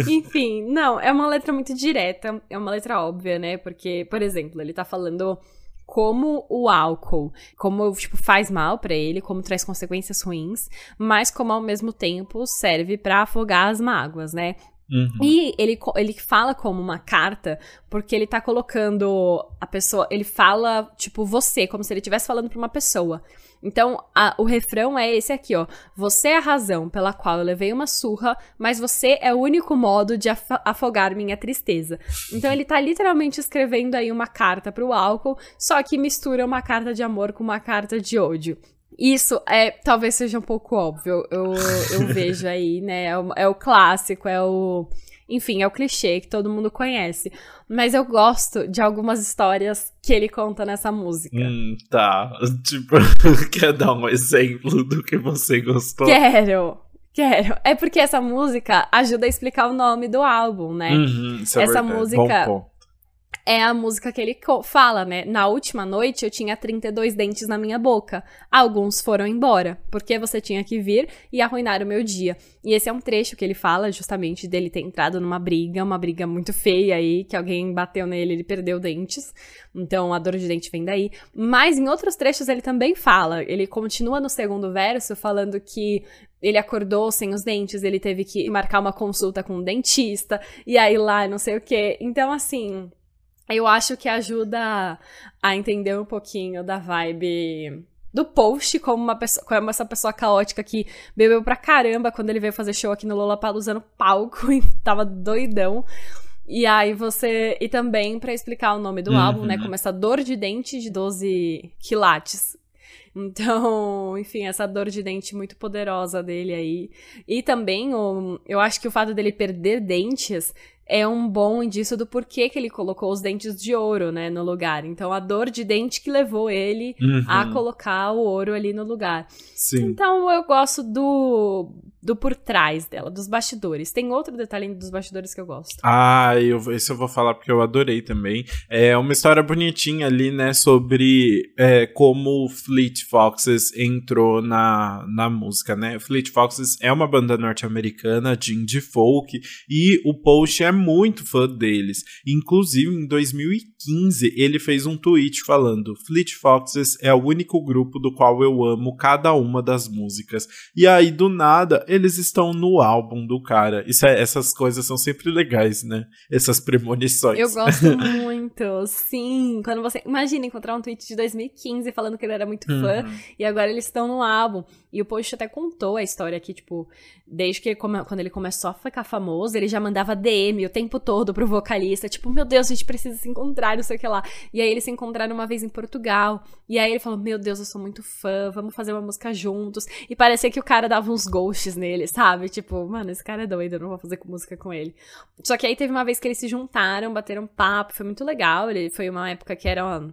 enfim, não, é uma letra muito direta, é uma letra óbvia, né? Porque, por exemplo, ele tá falando como o álcool, como tipo faz mal para ele, como traz consequências ruins, mas como ao mesmo tempo serve para afogar as mágoas, né? Uhum. E ele, ele fala como uma carta, porque ele tá colocando a pessoa. Ele fala, tipo, você, como se ele estivesse falando pra uma pessoa. Então, a, o refrão é esse aqui, ó. Você é a razão pela qual eu levei uma surra, mas você é o único modo de af afogar minha tristeza. Então, ele tá literalmente escrevendo aí uma carta pro álcool, só que mistura uma carta de amor com uma carta de ódio. Isso é talvez seja um pouco óbvio. Eu, eu vejo aí, né? É o, é o clássico, é o. Enfim, é o clichê que todo mundo conhece. Mas eu gosto de algumas histórias que ele conta nessa música. Hum, tá. Tipo, quer dar um exemplo do que você gostou? Quero. Quero. É porque essa música ajuda a explicar o nome do álbum, né? Uhum, é essa verdade. música. Bom, é a música que ele fala, né? Na última noite eu tinha 32 dentes na minha boca. Alguns foram embora, porque você tinha que vir e arruinar o meu dia. E esse é um trecho que ele fala justamente dele ter entrado numa briga, uma briga muito feia aí, que alguém bateu nele, ele perdeu dentes. Então a dor de dente vem daí. Mas em outros trechos ele também fala, ele continua no segundo verso falando que ele acordou sem os dentes, ele teve que marcar uma consulta com um dentista, e aí lá não sei o quê. Então, assim, eu acho que ajuda a entender um pouquinho da vibe do post como uma pessoa, como essa pessoa caótica que bebeu pra caramba quando ele veio fazer show aqui no Lollapalooza no palco e tava doidão. E aí você. E também para explicar o nome do uhum. álbum, né? Como essa dor de dente de 12 quilates. Então, enfim, essa dor de dente muito poderosa dele aí. E também, o, eu acho que o fato dele perder dentes é um bom indício do porquê que ele colocou os dentes de ouro, né, no lugar. Então, a dor de dente que levou ele uhum. a colocar o ouro ali no lugar. Sim. Então, eu gosto do do por trás dela, dos bastidores. Tem outro detalhe dos bastidores que eu gosto. Ah, eu, esse eu vou falar porque eu adorei também. É uma história bonitinha ali, né, sobre é, como Fleet Foxes entrou na, na música, né? Fleet Foxes é uma banda norte-americana de indie folk e o Post é muito fã deles. Inclusive, em 2015, ele fez um tweet falando: Fleet Foxes é o único grupo do qual eu amo cada uma das músicas. E aí, do nada, eles estão no álbum do cara. Isso é, essas coisas são sempre legais, né? Essas premonições. Eu gosto muito, sim. Quando você. Imagina encontrar um tweet de 2015 falando que ele era muito fã uhum. e agora eles estão no álbum. E o Post até contou a história aqui, tipo, desde que ele come... quando ele começou a ficar famoso, ele já mandava DM tempo todo pro vocalista, tipo, meu Deus, a gente precisa se encontrar, não sei o que lá. E aí eles se encontraram uma vez em Portugal. E aí ele falou: Meu Deus, eu sou muito fã, vamos fazer uma música juntos. E parecia que o cara dava uns ghosts nele, sabe? Tipo, mano, esse cara é doido, eu não vou fazer música com ele. Só que aí teve uma vez que eles se juntaram, bateram papo, foi muito legal. Ele foi uma época que era.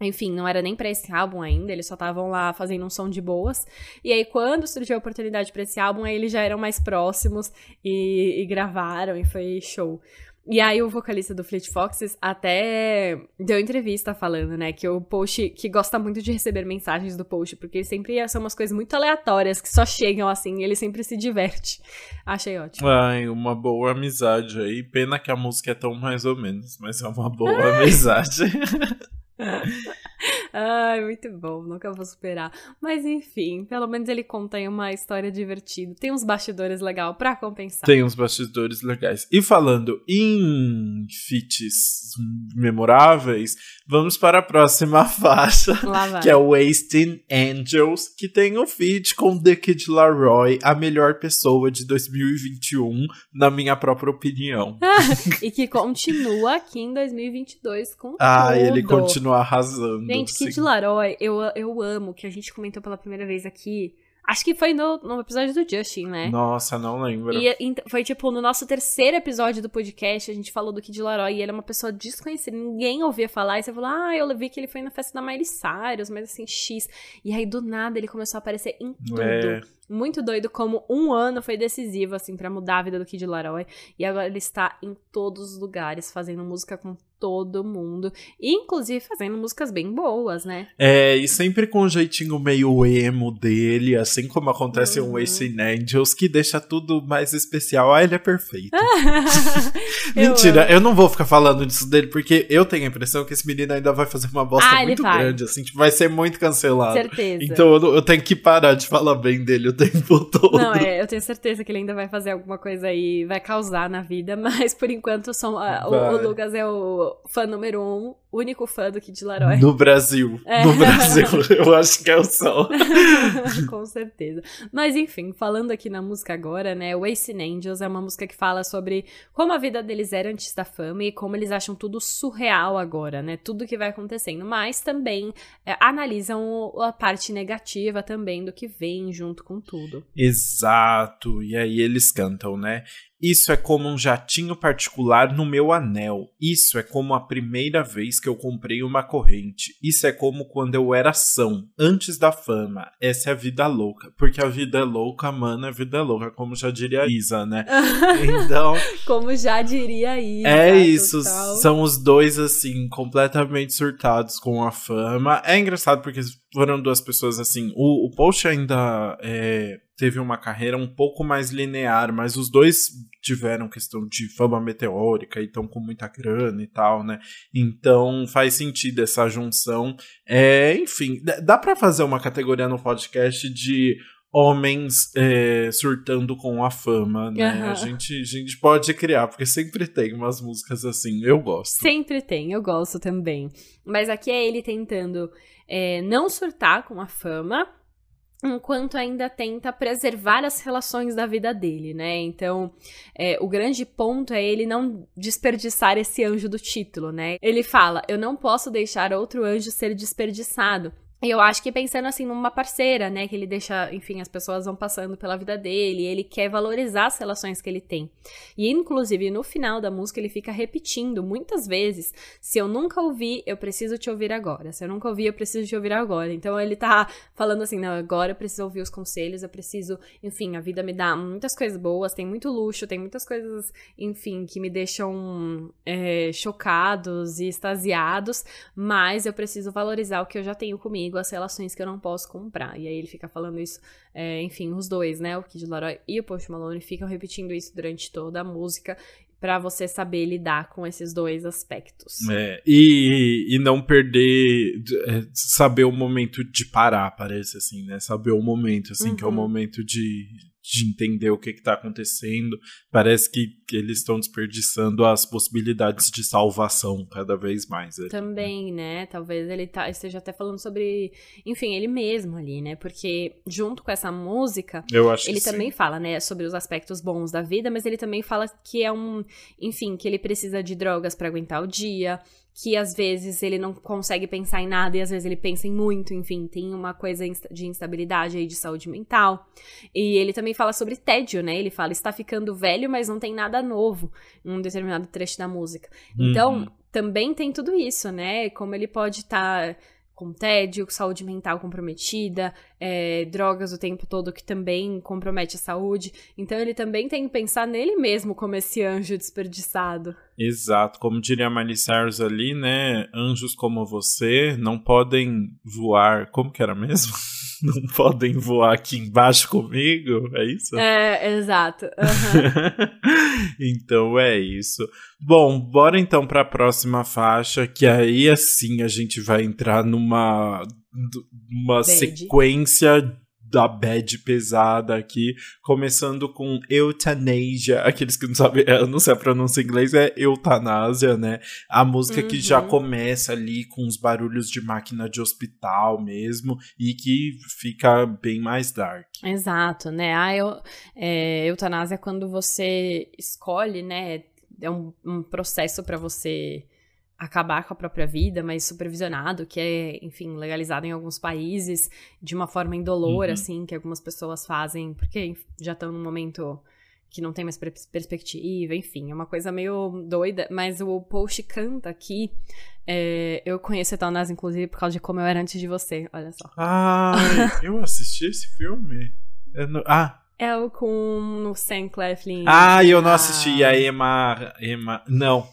Enfim, não era nem para esse álbum ainda, eles só estavam lá fazendo um som de boas. E aí, quando surgiu a oportunidade para esse álbum, aí eles já eram mais próximos e, e gravaram, e foi show. E aí o vocalista do Fleet Foxes até deu entrevista falando, né, que o post, que gosta muito de receber mensagens do post, porque sempre são umas coisas muito aleatórias que só chegam assim, e ele sempre se diverte. Achei ótimo. Ai, uma boa amizade aí. Pena que a música é tão mais ou menos, mas é uma boa amizade. Ai, muito bom, nunca vou superar. Mas enfim, pelo menos ele conta uma história divertida. Tem uns bastidores legais para compensar. Tem uns bastidores legais. E falando em feats memoráveis, vamos para a próxima faixa, que é Wasting Angels, que tem o feat com The Kid Laroi, a melhor pessoa de 2021, na minha própria opinião. e que continua aqui em 2022 com Ah, tudo. ele continua arrasando. Gente, Kid Laroi, eu, eu amo, que a gente comentou pela primeira vez aqui. Acho que foi no, no episódio do Justin, né? Nossa, não lembro. E, e, foi tipo, no nosso terceiro episódio do podcast, a gente falou do Kid Laroi e ele é uma pessoa desconhecida, ninguém ouvia falar. E você falou, ah, eu vi que ele foi na festa da Miley Cyrus, mas assim, X. E aí, do nada, ele começou a aparecer em tudo. É. Muito doido como um ano foi decisivo, assim, para mudar a vida do Kid Laroi. E agora ele está em todos os lugares, fazendo música com todo mundo, inclusive fazendo músicas bem boas, né? É, e sempre com um jeitinho meio emo dele, assim como acontece uhum. um Ace Angels, que deixa tudo mais especial. Ah, ele é perfeito. Mentira, eu, eu, não vou ficar falando disso dele, porque eu tenho a impressão que esse menino ainda vai fazer uma bosta ah, muito grande, assim, tipo, vai ser muito cancelado. Certeza. Então eu, eu, tenho que parar de falar bem dele o tempo todo. Não, é, eu tenho certeza que ele ainda vai fazer alguma coisa aí, vai causar na vida, mas por enquanto são, uh, o, o Lucas é o fã número um, único fã do Kid Laroi. No Brasil. É. No Brasil, eu acho que é o sol. Com certeza. Mas enfim, falando aqui na música agora, né? Wasting Angels é uma música que fala sobre como a vida deles era antes da fama e como eles acham tudo surreal agora, né? Tudo que vai acontecendo. Mas também é, analisam a parte negativa também do que vem junto com tudo. Exato. E aí eles cantam, né? Isso é como um jatinho particular no meu anel. Isso é como a primeira vez que eu comprei uma corrente. Isso é como quando eu era são, antes da fama. Essa é a vida louca. Porque a vida é louca, mano, a vida é louca, como já diria a Isa, né? Então. como já diria a Isa. É isso. Total. São os dois, assim, completamente surtados com a fama. É engraçado porque foram duas pessoas assim. O, o Post ainda é, teve uma carreira um pouco mais linear, mas os dois tiveram questão de fama meteórica e estão com muita grana e tal, né? Então faz sentido essa junção. É, enfim, dá para fazer uma categoria no podcast de homens é, surtando com a fama, né? Uhum. A, gente, a gente pode criar, porque sempre tem umas músicas assim, eu gosto. Sempre tem, eu gosto também. Mas aqui é ele tentando é, não surtar com a fama, enquanto ainda tenta preservar as relações da vida dele, né? Então, é, o grande ponto é ele não desperdiçar esse anjo do título, né? Ele fala: Eu não posso deixar outro anjo ser desperdiçado. Eu acho que pensando assim numa parceira, né, que ele deixa, enfim, as pessoas vão passando pela vida dele, ele quer valorizar as relações que ele tem. E inclusive no final da música ele fica repetindo muitas vezes: se eu nunca ouvi, eu preciso te ouvir agora. Se eu nunca ouvi, eu preciso te ouvir agora. Então ele tá falando assim: não, agora eu preciso ouvir os conselhos, eu preciso, enfim, a vida me dá muitas coisas boas, tem muito luxo, tem muitas coisas, enfim, que me deixam é, chocados e extasiados, mas eu preciso valorizar o que eu já tenho comigo comigo as relações que eu não posso comprar. E aí ele fica falando isso, é, enfim, os dois, né? O Kid Laroi e o Post Malone ficam repetindo isso durante toda a música para você saber lidar com esses dois aspectos. É, e, e não perder, é, saber o momento de parar, parece assim, né? Saber o momento, assim, uhum. que é o uhum. momento de, de entender o que está acontecendo. Parece que, que eles estão desperdiçando as possibilidades de salvação cada vez mais. Ali, Também, né? Talvez ele tá, esteja até falando sobre, enfim, ele mesmo ali, né? Porque junto com essa música, ele também sim. fala, né, sobre os aspectos bons da vida, mas ele também fala que é um, enfim, que ele precisa de drogas para aguentar o dia, que às vezes ele não consegue pensar em nada e às vezes ele pensa em muito, enfim, tem uma coisa de instabilidade aí de saúde mental. E ele também fala sobre tédio, né? Ele fala, está ficando velho, mas não tem nada novo, em um determinado trecho da música. Então, uhum. também tem tudo isso, né? Como ele pode estar. Tá com tédio, saúde mental comprometida, é, drogas o tempo todo que também compromete a saúde. Então ele também tem que pensar nele mesmo como esse anjo desperdiçado. Exato, como diria Miley ali, né? Anjos como você não podem voar. Como que era mesmo? não podem voar aqui embaixo comigo, é isso? É, exato. Uhum. então é isso. Bom, bora então para a próxima faixa, que aí assim a gente vai entrar numa uma sequência da bad pesada aqui, começando com Euthanasia, aqueles que não sabem, eu não sei a pronúncia em inglês, é eutanásia, né? A música uhum. que já uhum. começa ali com os barulhos de máquina de hospital mesmo, e que fica bem mais dark. Exato, né? A eu, é, eutanásia é quando você escolhe, né? É um, um processo para você acabar com a própria vida, mas supervisionado, que é, enfim, legalizado em alguns países de uma forma indolor, uhum. assim, que algumas pessoas fazem, porque já estão num momento que não tem mais perspectiva, enfim, é uma coisa meio doida, mas o Post canta aqui, é, eu conheço Etanás, inclusive, por causa de como eu era antes de você, olha só. Ah, eu assisti esse filme? É no... Ah, é o com o Sam Cleflin. Ah, eu não assisti, a Emma... Emma... Não,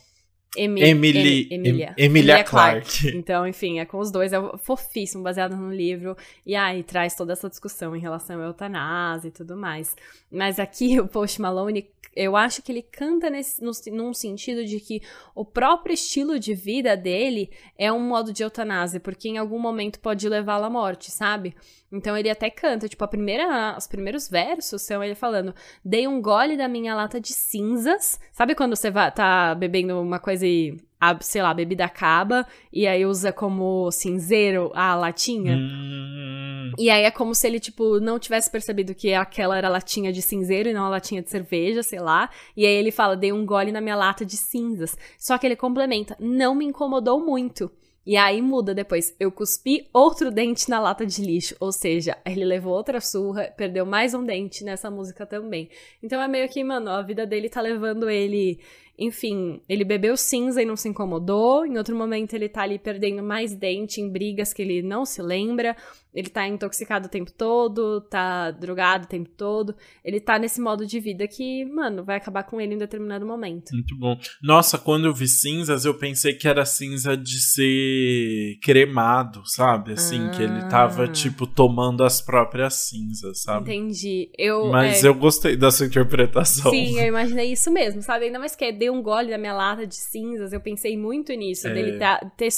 Emi Emily, Emilia. Emilia Clarke. Clarke. Então, enfim, é com os dois, é fofíssimo, baseado no livro. E aí traz toda essa discussão em relação à eutanásia e tudo mais. Mas aqui o Post Malone eu acho que ele canta nesse, no, num sentido de que o próprio estilo de vida dele é um modo de eutanásia, porque em algum momento pode levá-lo à morte, sabe? Então ele até canta, tipo, a primeira, os primeiros versos são ele falando: Dei um gole da minha lata de cinzas. Sabe quando você vai, tá bebendo uma coisa e a, sei lá, a bebida acaba e aí usa como cinzeiro a latinha. Hum. E aí é como se ele, tipo, não tivesse percebido que aquela era latinha de cinzeiro e não a latinha de cerveja, sei lá. E aí ele fala, dei um gole na minha lata de cinzas. Só que ele complementa, não me incomodou muito. E aí muda depois. Eu cuspi outro dente na lata de lixo. Ou seja, ele levou outra surra, perdeu mais um dente nessa música também. Então é meio que, mano, a vida dele tá levando ele enfim, ele bebeu cinza e não se incomodou. Em outro momento, ele tá ali perdendo mais dente em brigas que ele não se lembra. Ele tá intoxicado o tempo todo, tá drogado o tempo todo. Ele tá nesse modo de vida que, mano, vai acabar com ele em determinado momento. Muito bom. Nossa, quando eu vi cinzas, eu pensei que era cinza de ser cremado, sabe? Assim, ah. que ele tava, ah. tipo, tomando as próprias cinzas, sabe? Entendi. Eu, Mas é... eu gostei da sua interpretação. Sim, eu imaginei isso mesmo, sabe? Ainda mais que dei um gole da minha lata de cinzas, eu pensei muito nisso. É. Dele tá, ter,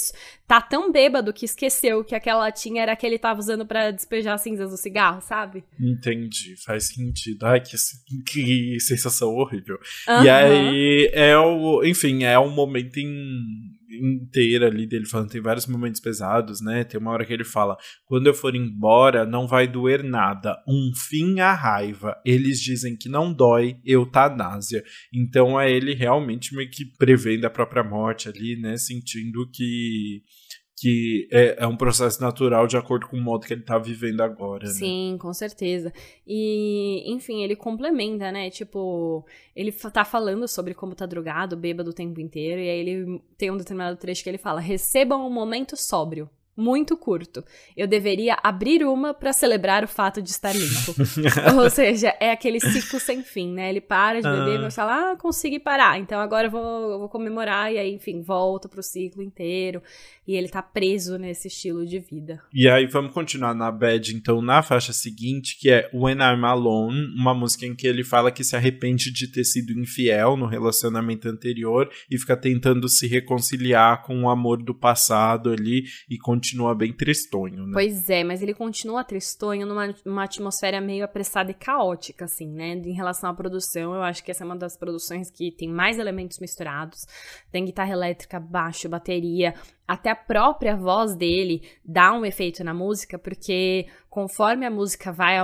tá tão bêbado que esqueceu que aquela latinha era que ele tava usando para despejar as cinzas do cigarro, sabe? Entendi, faz sentido. Ai, que, que sensação horrível. Uhum. E aí, é o, enfim, é um momento em, inteiro ali dele falando, tem vários momentos pesados, né? Tem uma hora que ele fala: quando eu for embora, não vai doer nada. Um fim à raiva. Eles dizem que não dói, eutanásia. Então é ele realmente meio que prevendo a própria morte ali, né? Sentindo que que é, é, um processo natural de acordo com o modo que ele tá vivendo agora. Né? Sim, com certeza. E, enfim, ele complementa, né? Tipo, ele tá falando sobre como tá drogado, bêbado o tempo inteiro, e aí ele tem um determinado trecho que ele fala: recebam um momento sóbrio muito curto. Eu deveria abrir uma para celebrar o fato de estar limpo. Ou seja, é aquele ciclo sem fim, né? Ele para de beber, ah. e fala, ah, consegui parar, então agora eu vou, eu vou comemorar, e aí, enfim, volta pro ciclo inteiro. E ele tá preso nesse estilo de vida. E aí, vamos continuar na bad, então, na faixa seguinte, que é When I'm Alone, uma música em que ele fala que se arrepende de ter sido infiel no relacionamento anterior e fica tentando se reconciliar com o amor do passado ali e continuar continua bem tristonho, né? Pois é, mas ele continua tristonho numa, atmosfera meio apressada e caótica, assim, né? Em relação à produção, eu acho que essa é uma das produções que tem mais elementos misturados. Tem guitarra elétrica, baixo, bateria, até a própria voz dele dá um efeito na música, porque conforme a música vai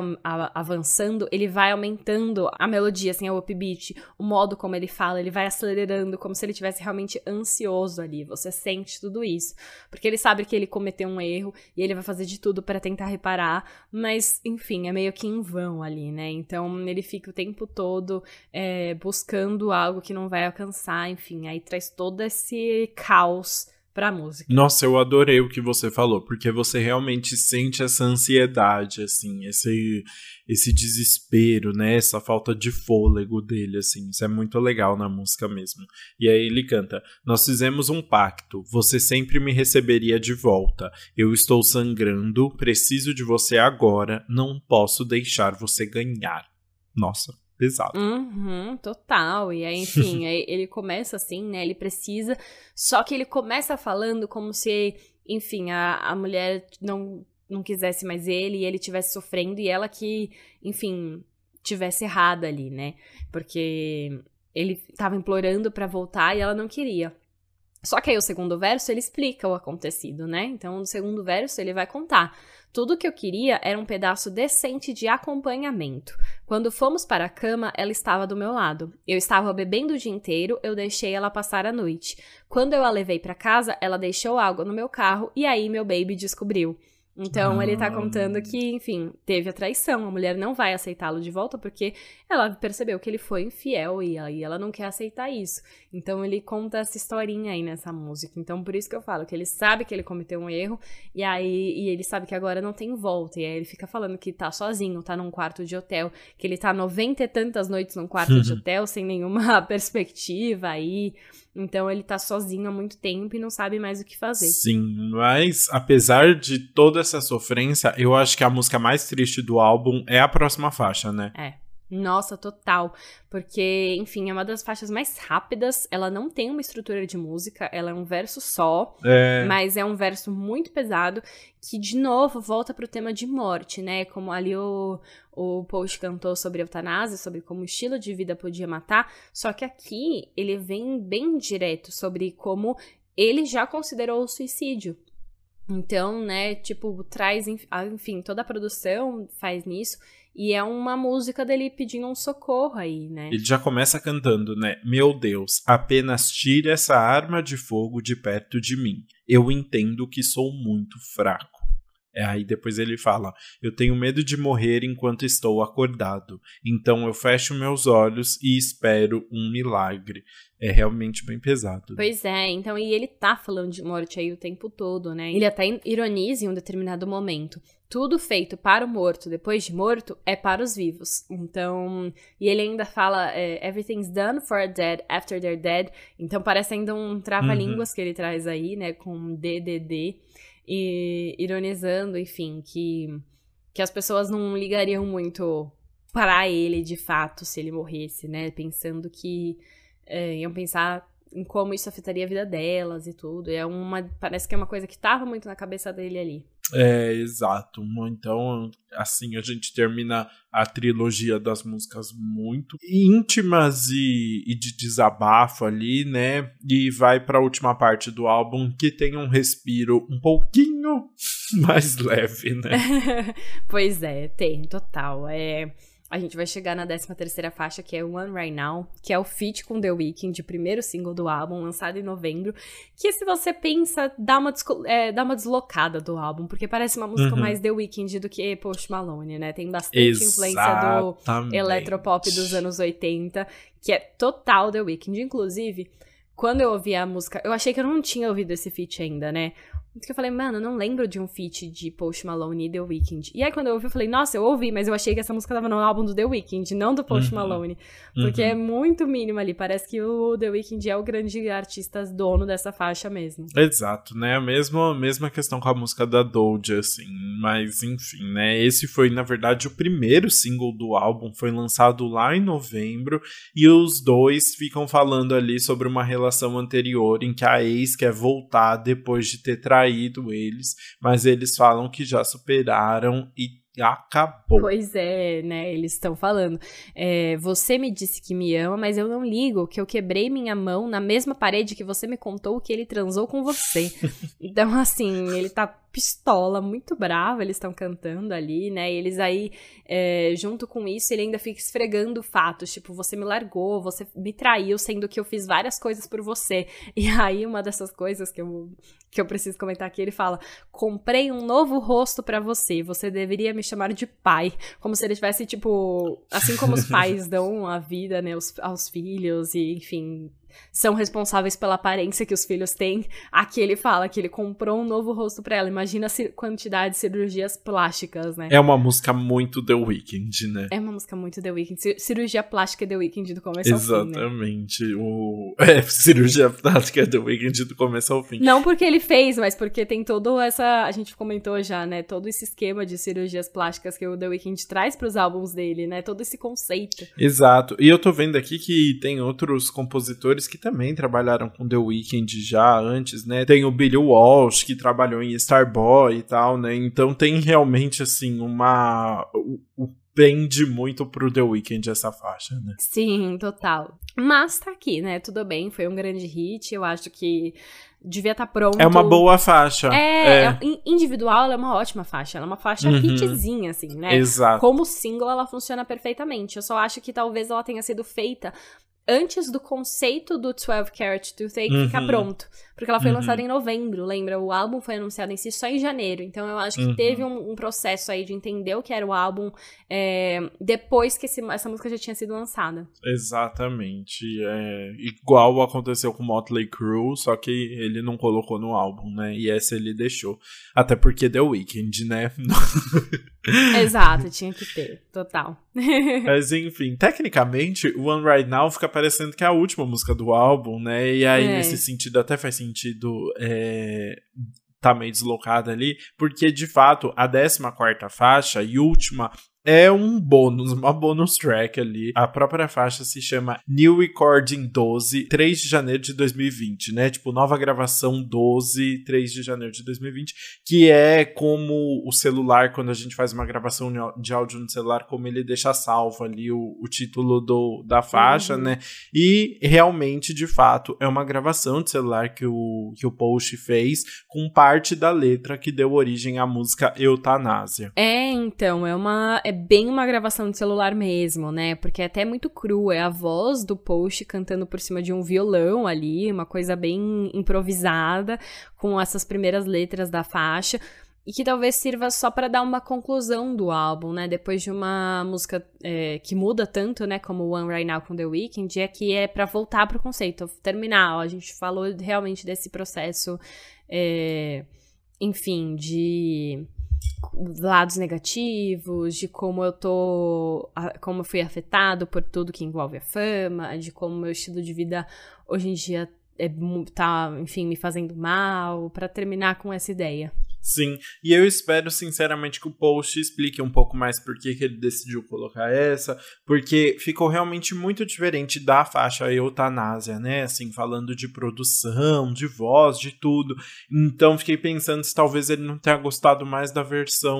avançando, ele vai aumentando a melodia, assim, o upbeat, o modo como ele fala, ele vai acelerando, como se ele tivesse realmente ansioso ali. Você sente tudo isso. Porque ele sabe que ele cometeu um erro e ele vai fazer de tudo para tentar reparar, mas, enfim, é meio que em vão ali, né? Então ele fica o tempo todo é, buscando algo que não vai alcançar, enfim, aí traz todo esse caos pra música. Nossa, eu adorei o que você falou, porque você realmente sente essa ansiedade, assim, esse, esse desespero, né? Essa falta de fôlego dele, assim. Isso é muito legal na música mesmo. E aí ele canta: Nós fizemos um pacto, você sempre me receberia de volta. Eu estou sangrando, preciso de você agora, não posso deixar você ganhar. Nossa pesado. Uhum, total. E aí, enfim, aí ele começa assim, né? Ele precisa. Só que ele começa falando como se, enfim, a, a mulher não, não quisesse mais ele e ele estivesse sofrendo e ela que, enfim, tivesse errada ali, né? Porque ele estava implorando para voltar e ela não queria. Só que aí o segundo verso ele explica o acontecido, né? Então, no segundo verso ele vai contar. Tudo que eu queria era um pedaço decente de acompanhamento. Quando fomos para a cama, ela estava do meu lado. Eu estava bebendo o dia inteiro, eu deixei ela passar a noite. Quando eu a levei para casa, ela deixou água no meu carro e aí meu baby descobriu. Então ele tá contando que, enfim, teve a traição. A mulher não vai aceitá-lo de volta porque ela percebeu que ele foi infiel e aí ela não quer aceitar isso. Então ele conta essa historinha aí nessa música. Então por isso que eu falo que ele sabe que ele cometeu um erro e aí e ele sabe que agora não tem volta. E aí ele fica falando que tá sozinho, tá num quarto de hotel, que ele tá noventa e tantas noites num quarto de hotel sem nenhuma perspectiva aí. Então ele tá sozinho há muito tempo e não sabe mais o que fazer. Sim, mas apesar de toda essa sofrência, eu acho que a música mais triste do álbum é a próxima faixa, né? É. Nossa, total. Porque, enfim, é uma das faixas mais rápidas. Ela não tem uma estrutura de música, ela é um verso só, É. mas é um verso muito pesado que, de novo, volta pro tema de morte, né? Como ali o, o Post cantou sobre eutanásia, sobre como o estilo de vida podia matar. Só que aqui ele vem bem direto sobre como ele já considerou o suicídio. Então, né, tipo, traz, ah, enfim, toda a produção faz nisso. E é uma música dele pedindo um socorro aí, né? Ele já começa cantando, né? Meu Deus, apenas tire essa arma de fogo de perto de mim. Eu entendo que sou muito fraco. É, aí depois ele fala: Eu tenho medo de morrer enquanto estou acordado. Então eu fecho meus olhos e espero um milagre. É realmente bem pesado. né? Pois é, então, e ele tá falando de morte aí o tempo todo, né? Ele até ironiza em um determinado momento. Tudo feito para o morto depois de morto é para os vivos. Então, e ele ainda fala: é, Everything's done for a dead after they're dead. Então, parece ainda um trava-línguas que ele traz aí, né? Com DDD. E ironizando, enfim, que, que as pessoas não ligariam muito para ele de fato se ele morresse, né? Pensando que é, iam pensar em como isso afetaria a vida delas e tudo. É uma, parece que é uma coisa que tava muito na cabeça dele ali. É, exato. Então, assim, a gente termina a trilogia das músicas muito íntimas e, e de desabafo ali, né? E vai para a última parte do álbum que tem um respiro um pouquinho mais leve, né? pois é, tem, total. É, a gente vai chegar na 13 terceira faixa, que é One Right Now, que é o feat com The Weeknd, primeiro single do álbum, lançado em novembro, que se você pensa, dá uma, é, dá uma deslocada do álbum, porque parece uma música Uhum. mais The Weeknd do que Post Malone, né? Tem bastante influência do Exatamente. eletropop dos anos 80, que é total The Weeknd. Inclusive, quando eu ouvi a música, eu achei que eu não tinha ouvido esse feat ainda, né? Porque eu falei, mano, eu não lembro de um feat de Post Malone e The Weeknd. E aí, quando eu ouvi, eu falei, nossa, eu ouvi, mas eu achei que essa música tava no álbum do The Weeknd, não do Post Uhum. Malone. Porque Uhum. é muito mínimo ali. Parece que o The Weeknd é o grande artista dono dessa faixa mesmo. Exato, né? A mesma, mesma questão com a música da Doja, assim. Mas, enfim, né? Esse foi, na verdade, o primeiro single do álbum. Foi lançado lá em novembro. E os dois ficam falando ali sobre uma relação anterior em que a ex quer voltar depois de ter traído eles. Mas eles falam que já superaram e acabou. Pois é, né? Eles estão falando. É, você me disse que me ama, mas eu não ligo, que eu quebrei minha mão na mesma parede que você me contou que ele transou com você. então, assim, ele tá pistola, muito bravo, eles estão cantando ali, né? E eles aí, é, junto com isso, ele ainda fica esfregando fatos, tipo, você me largou, você me traiu, sendo que eu fiz várias coisas por você. E aí, uma dessas coisas que eu, que eu preciso comentar aqui, ele fala: comprei um novo rosto pra você, você deveria me chamar de pai. Como se ele tivesse, tipo, assim como os pais dão a vida, né, aos, aos filhos e, enfim, são responsáveis pela aparência que os filhos têm. Aqui ele fala que ele comprou um novo rosto pra ela. Imagina a quantidade de cirurgias plásticas, né? É uma música muito The Weeknd, né? É uma música muito The Weeknd. Ci- Cirurgia plástica The Weeknd do começo ao fim, né? Exatamente. O... É, cirurgia plástica The Weeknd do começo ao fim. Não porque ele fez, mas porque tem todo essa. A gente comentou já, né? Todo esse esquema de cirurgias plásticas que o The Weeknd traz pros álbuns dele, né? Todo esse conceito. Exato. E eu tô vendo aqui que tem outros compositores que também trabalharam com The Weeknd já antes, né? Tem o Billy Walsh, que trabalhou em Starboy e tal, né? Então tem realmente, assim, uma... O, o pende muito pro The Weeknd essa faixa, né? Sim, total. Mas tá aqui, né? Tudo bem, foi um grande hit. Eu acho que devia estar pronto. É uma boa faixa. É, é, in- individual, ela é uma ótima faixa. Ela é uma faixa Uhum. hitzinha, assim, né? Exato. Como single, ela funciona perfeitamente. Eu só acho que talvez ela tenha sido feita antes do conceito do 12 Carat Toothache Uhum. ficar pronto. Porque ela foi uhum. lançada em novembro, lembra? O álbum foi anunciado em si só em janeiro, então eu acho que uhum. teve um, um, processo aí de entender o que era o álbum é, depois que esse, essa música já tinha sido lançada. Exatamente. É, igual aconteceu com Motley Crue, só que ele não colocou no álbum, né? E essa ele deixou. Até porque The Weeknd, né? Exato, tinha que ter, total. Mas enfim, tecnicamente, One Right Now fica parecendo que é a última música do álbum, né? E aí, é. nesse sentido, até faz sentido é, tá meio deslocada ali, porque de fato a 14 quarta faixa e última é um bônus, uma bonus track ali. A própria faixa se chama New Recording 12, 3 de janeiro de 2020, né? Tipo, nova gravação 12, 3 de janeiro de 2020, que é como o celular, quando a gente faz uma gravação de áudio no celular, como ele deixa salvo ali o, o título do, da faixa, uhum. né? E realmente, de fato, é uma gravação de celular que o, que o Post fez com parte da letra que deu origem à música Eutanásia. É, então, é uma. É bem uma gravação de celular mesmo, né? Porque é até muito cru, é a voz do Post cantando por cima de um violão ali, uma coisa bem improvisada, com essas primeiras letras da faixa. E que talvez sirva só para dar uma conclusão do álbum, né? Depois de uma música é, que muda tanto, né? Como One Right Now com The Weeknd, é que é para voltar pro conceito, terminar. A gente falou realmente desse processo, é, enfim, de lados negativos, de como eu tô, como eu fui afetado por tudo que envolve a fama, de como meu estilo de vida hoje em dia é, tá, enfim, me fazendo mal, para terminar com essa ideia. Sim, e eu espero sinceramente que o post explique um pouco mais por que, que ele decidiu colocar essa, porque ficou realmente muito diferente da faixa eutanásia, né? Assim, falando de produção, de voz, de tudo. Então fiquei pensando se talvez ele não tenha gostado mais da versão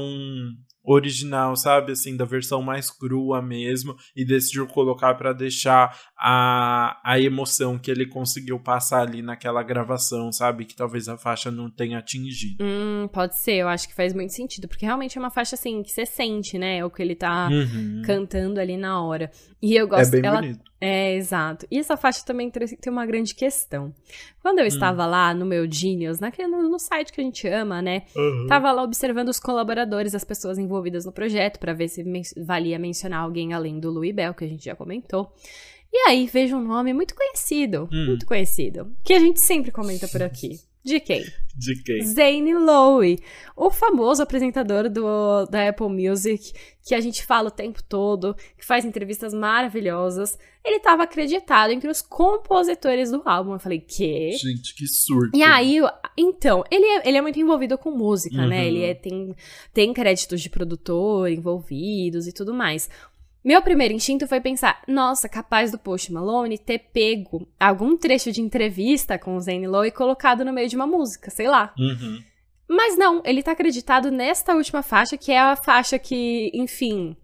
original, sabe? Assim, da versão mais crua mesmo, e decidiu colocar para deixar a, a emoção que ele conseguiu passar ali naquela gravação, sabe? Que talvez a faixa não tenha atingido. Hum, pode ser, eu acho que faz muito sentido, porque realmente é uma faixa assim que você sente, né? É o que ele tá uhum. cantando ali na hora. E eu gosto. É bem ela, bonito. É, exato. E essa faixa também tem uma grande questão. Quando eu hum. estava lá no meu Genius, naquele, no, no, site que a gente ama, né? Uhum. Tava lá observando os colaboradores, as pessoas envolvidas no projeto, para ver se men valia mencionar alguém além do Louis Bell, que a gente já comentou. E aí vejo um nome muito conhecido, hum. muito conhecido, que a gente sempre comenta por aqui. De quem? De quem? Zane Lowe, o famoso apresentador do, da Apple Music, que a gente fala o tempo todo, que faz entrevistas maravilhosas. Ele estava acreditado entre os compositores do álbum. Eu falei, quê? Gente, que surto. E aí, então, ele é, ele é muito envolvido com música, uhum. né? Ele é, tem, tem créditos de produtor envolvidos e tudo mais. Meu primeiro instinto foi pensar, nossa, capaz do Post Malone ter pego algum trecho de entrevista com o Zane Lowe e colocado no meio de uma música, sei lá. Uhum. Mas não, ele tá acreditado nesta última faixa, que é a faixa que, enfim,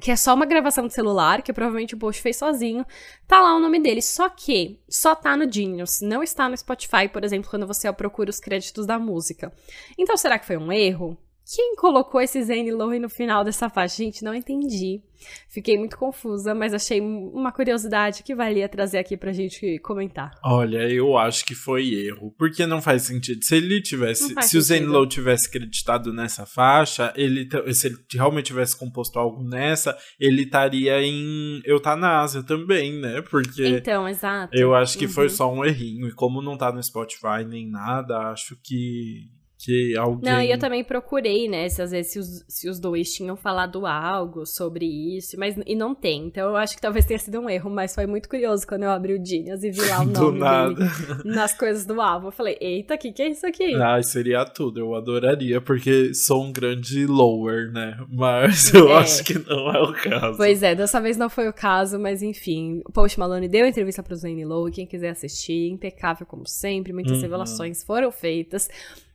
que é só uma gravação de celular, que provavelmente o Post fez sozinho. Tá lá o nome dele, só que só tá no Genius, não está no Spotify, por exemplo, quando você procura os créditos da música. Então será que foi um erro? Quem colocou esse Zane Lowe no final dessa faixa? Gente, não entendi. Fiquei muito confusa, mas achei uma curiosidade que valia trazer aqui pra gente comentar. Olha, eu acho que foi erro. Porque não faz sentido. Se ele tivesse. Se sentido. o Zane Lowe tivesse acreditado nessa faixa, ele se ele realmente tivesse composto algo nessa, ele estaria em eutanásia também, né? Porque. Então, exato. Eu acho que uhum. foi só um errinho. E como não tá no Spotify nem nada, acho que que alguém... Não, e eu também procurei, né, se às vezes se os, se os dois tinham falado algo sobre isso, mas e não tem. Então eu acho que talvez tenha sido um erro, mas foi muito curioso quando eu abri o Genius e vi lá o nome dele nas coisas do álbum. Eu falei, eita, o que, que é isso aqui? Ah, seria tudo, eu adoraria, porque sou um grande lower, né? Mas eu é. acho que não é o caso. Pois é, dessa vez não foi o caso, mas enfim, o Post Malone deu entrevista pro Zane Lowe, quem quiser assistir, impecável como sempre, muitas uhum. revelações foram feitas.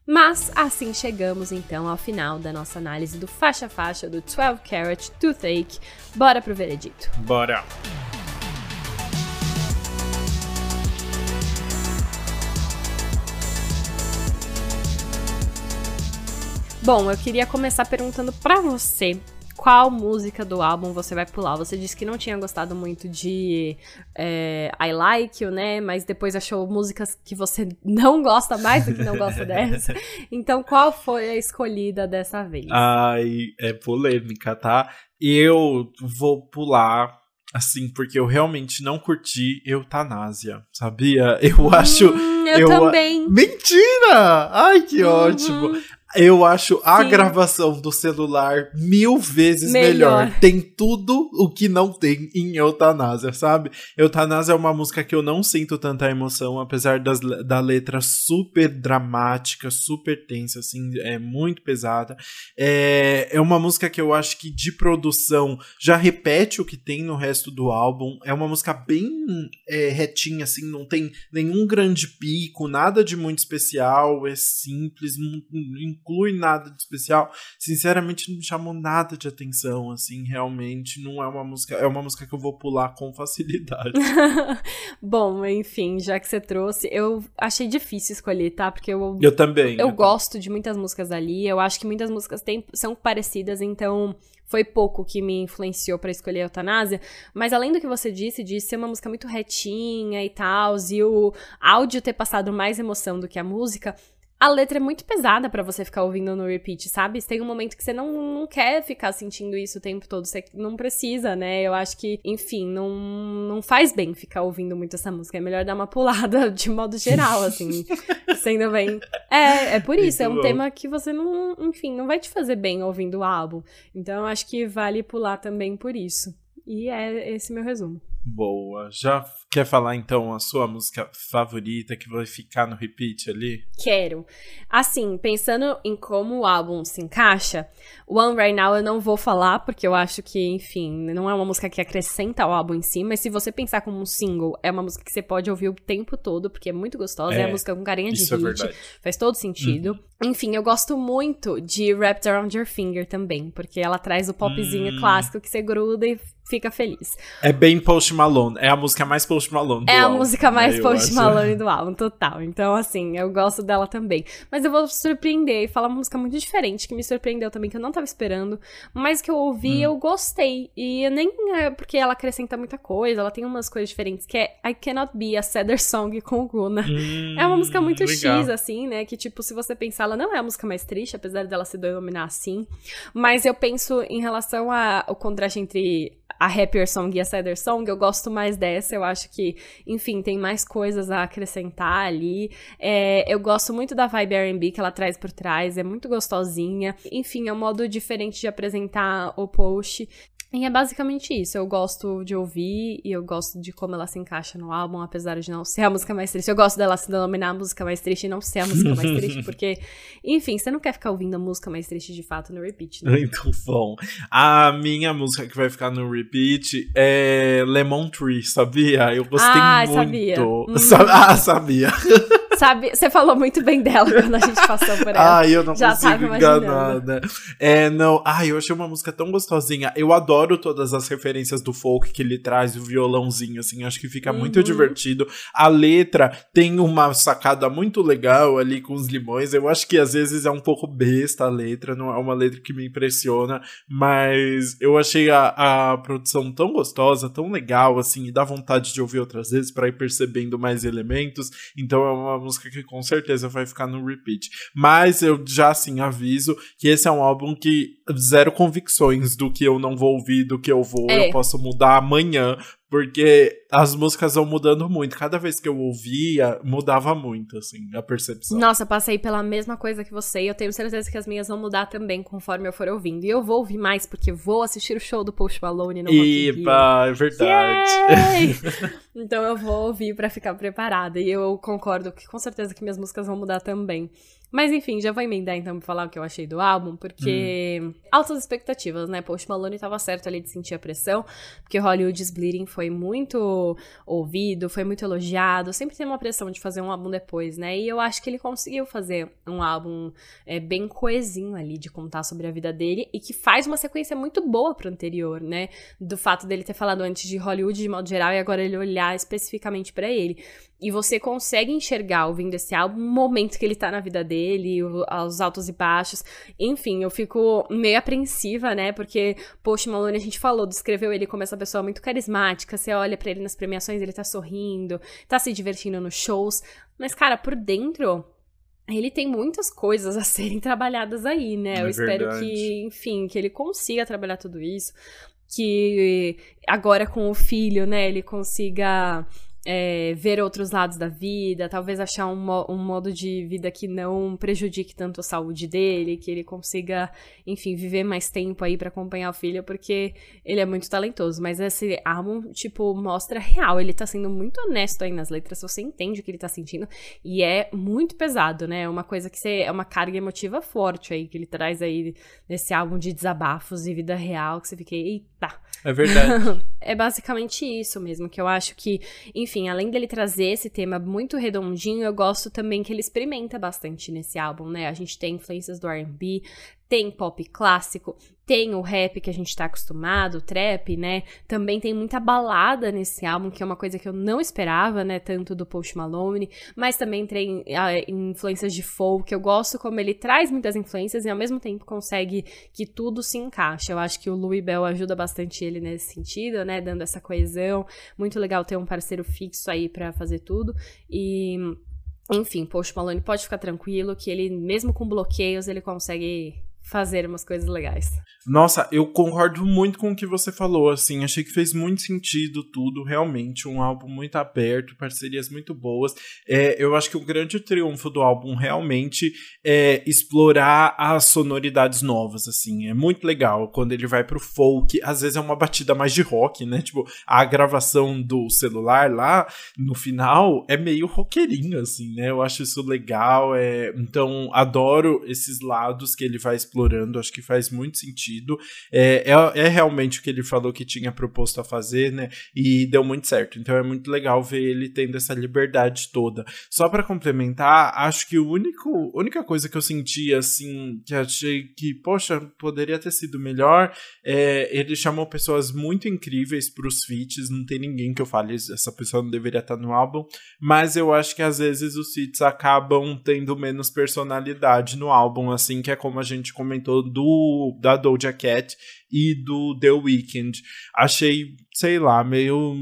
Mas assim chegamos então ao final da nossa análise do faixa a faixa do 12 Carat Toothache. Bora pro veredito. Bora. Bom, eu queria começar perguntando para você qual música do álbum você vai pular? Você disse que não tinha gostado muito de é, I Like You, né? Mas depois achou músicas que você não gosta mais do que não gosta dessa. Então, qual foi a escolhida dessa vez? Ai, é polêmica, tá? Eu vou pular assim, porque eu realmente não curti eutanásia, sabia? Eu hum, acho. Eu, eu também. Mentira! Ai, que uhum. ótimo! Eu acho a Sim. gravação do celular mil vezes melhor. melhor. Tem tudo o que não tem em Eutanásia, sabe? Eutanásia é uma música que eu não sinto tanta emoção, apesar das, da letra super dramática, super tensa, assim, é muito pesada. É, é uma música que eu acho que de produção já repete o que tem no resto do álbum. É uma música bem é, retinha, assim, não tem nenhum grande pico, nada de muito especial, é simples, inclui nada de especial. Sinceramente, não me chamou nada de atenção, assim, realmente. Não é uma música. É uma música que eu vou pular com facilidade. Bom, enfim, já que você trouxe, eu achei difícil escolher, tá? Porque eu. Eu também. Eu, eu gosto de muitas músicas ali. Eu acho que muitas músicas têm, são parecidas, então foi pouco que me influenciou para escolher a eutanásia, mas além do que você disse, de ser uma música muito retinha e tal, e o áudio ter passado mais emoção do que a música, a letra é muito pesada para você ficar ouvindo no repeat, sabe? Tem um momento que você não, não quer ficar sentindo isso o tempo todo, você não precisa, né? Eu acho que, enfim, não, não faz bem ficar ouvindo muito essa música. É melhor dar uma pulada de modo geral, assim, sendo bem. É, é por isso, muito é um bom. tema que você não, enfim, não vai te fazer bem ouvindo o álbum. Então eu acho que vale pular também por isso. E é esse meu resumo. Boa. Já quer falar então a sua música favorita que vai ficar no repeat ali? Quero. Assim, pensando em como o álbum se encaixa, One Right Now eu não vou falar, porque eu acho que, enfim, não é uma música que acrescenta ao álbum em si, mas se você pensar como um single, é uma música que você pode ouvir o tempo todo, porque é muito gostosa, é, é uma música com carinha de hit, é faz todo sentido. Uhum. Enfim, eu gosto muito de Wrapped Around Your Finger também, porque ela traz o popzinho hum. clássico que você gruda e fica feliz. É bem Post Malone. É a música mais Post Malone do É álbum, a música mais Post Malone do álbum, total. Então, assim, eu gosto dela também. Mas eu vou surpreender e falar uma música muito diferente, que me surpreendeu também, que eu não tava esperando. Mas que eu ouvi hum. eu gostei. E nem é porque ela acrescenta muita coisa, ela tem umas coisas diferentes, que é I Cannot Be, a Sadder Song com o Guna. Hum, é uma música muito legal. X, assim, né? Que, tipo, se você pensar, ela não é a música mais triste, apesar dela se denominar assim. Mas eu penso em relação ao contraste entre a Happier Song e a Sadder Song, eu gosto mais dessa. Eu acho que, enfim, tem mais coisas a acrescentar ali. É, eu gosto muito da vibe R&B que ela traz por trás, é muito gostosinha. Enfim, é um modo diferente de apresentar o post. E é basicamente isso. Eu gosto de ouvir e eu gosto de como ela se encaixa no álbum, apesar de não ser a música mais triste. Eu gosto dela se denominar a música mais triste e não ser a música mais triste, porque, enfim, você não quer ficar ouvindo a música mais triste de fato no repeat, né? Então, bom. A minha música que vai ficar no repeat é Lemon Tree, sabia? Eu gostei ah, muito. Sabia. Hum. Ah, sabia. Sabe, você falou muito bem dela quando a gente passou por ela. Ai, eu não Já consigo enganar, né? É, não. Ai, eu achei uma música tão gostosinha. Eu adoro todas as referências do folk que ele traz, o violãozinho, assim, acho que fica uhum. muito divertido. A letra tem uma sacada muito legal ali com os limões. Eu acho que às vezes é um pouco besta a letra, não é uma letra que me impressiona, mas eu achei a, a produção tão gostosa, tão legal, assim, e dá vontade de ouvir outras vezes para ir percebendo mais elementos. Então é uma música que com certeza vai ficar no repeat. Mas eu já assim aviso que esse é um álbum que zero convicções do que eu não vou ouvir, do que eu vou, é. eu posso mudar amanhã, porque as músicas vão mudando muito. Cada vez que eu ouvia, mudava muito, assim, a percepção. Nossa, passei pela mesma coisa que você e eu tenho certeza que as minhas vão mudar também conforme eu for ouvindo. E eu vou ouvir mais, porque vou assistir o show do Post Malone no Ipa, é verdade. então eu vou ouvir para ficar preparada. E eu concordo que com certeza que minhas músicas vão mudar também. Mas enfim, já vou emendar então pra falar o que eu achei do álbum, porque hum. altas expectativas, né? Post Malone tava certo ali de sentir a pressão, porque Hollywood's Bleeding foi muito ouvido, foi muito elogiado, sempre tem uma pressão de fazer um álbum depois, né? E eu acho que ele conseguiu fazer um álbum é, bem coesinho ali, de contar sobre a vida dele, e que faz uma sequência muito boa pro anterior, né? Do fato dele ter falado antes de Hollywood de modo geral e agora ele olhar especificamente para ele. E você consegue enxergar ouvindo esse álbum o momento que ele tá na vida dele, os altos e baixos. Enfim, eu fico meio apreensiva, né? Porque Post Malone, a gente falou, descreveu ele como essa pessoa muito carismática. Você olha para ele nas premiações, ele tá sorrindo, tá se divertindo nos shows. Mas, cara, por dentro, ele tem muitas coisas a serem trabalhadas aí, né? É eu espero verdade. que, enfim, que ele consiga trabalhar tudo isso. Que agora com o filho, né, ele consiga é, ver outros lados da vida, talvez achar um, um, modo de vida que não prejudique tanto a saúde dele, que ele consiga, enfim, viver mais tempo aí para acompanhar o filho, porque ele é muito talentoso. Mas esse álbum, tipo, mostra real. Ele tá sendo muito honesto aí nas letras, você entende o que ele tá sentindo, e é muito pesado, né? É uma coisa que você. É uma carga emotiva forte aí que ele traz aí nesse álbum de desabafos e vida real, que você fica, eita. É verdade. é basicamente isso mesmo, que eu acho que, enfim, além dele trazer esse tema muito redondinho, eu gosto também que ele experimenta bastante nesse álbum, né? A gente tem influências do R&B, tem pop clássico, tem o rap que a gente tá acostumado, o trap, né? Também tem muita balada nesse álbum, que é uma coisa que eu não esperava, né? Tanto do Post Malone, mas também tem ah, influências de folk. Eu gosto como ele traz muitas influências e ao mesmo tempo consegue que tudo se encaixe. Eu acho que o Louis Bell ajuda bastante ele nesse sentido, né? Dando essa coesão. Muito legal ter um parceiro fixo aí para fazer tudo. E enfim, Post Malone pode ficar tranquilo que ele, mesmo com bloqueios, ele consegue fazer umas coisas legais. Nossa, eu concordo muito com o que você falou, assim, achei que fez muito sentido tudo, realmente, um álbum muito aberto, parcerias muito boas. É, eu acho que o grande triunfo do álbum realmente é explorar as sonoridades novas, assim, é muito legal quando ele vai pro folk, às vezes é uma batida mais de rock, né, tipo, a gravação do celular lá, no final, é meio roqueirinho, assim, né, eu acho isso legal, é... então adoro esses lados que ele vai explorar explorando, acho que faz muito sentido. É, é, é, realmente o que ele falou que tinha proposto a fazer, né? E deu muito certo. Então é muito legal ver ele tendo essa liberdade toda. Só para complementar, acho que o único, única coisa que eu senti, assim, que achei que, poxa, poderia ter sido melhor, é, ele chamou pessoas muito incríveis pros feats, não tem ninguém que eu fale, essa pessoa não deveria estar no álbum, mas eu acho que às vezes os feats acabam tendo menos personalidade no álbum, assim, que é como a gente comentou do da Doja Cat e do The Weeknd. Achei, sei lá, meio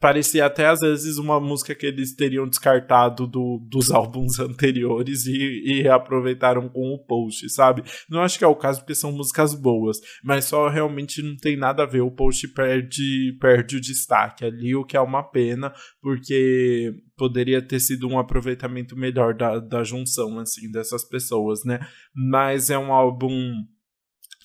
parecia até às vezes uma música que eles teriam descartado do, dos álbuns anteriores e, e reaproveitaram com o post, sabe? Não acho que é o caso porque são músicas boas, mas só realmente não tem nada a ver. O post perde perde o destaque ali, o que é uma pena, porque poderia ter sido um aproveitamento melhor da, da junção, assim, dessas pessoas, né? Mas é um álbum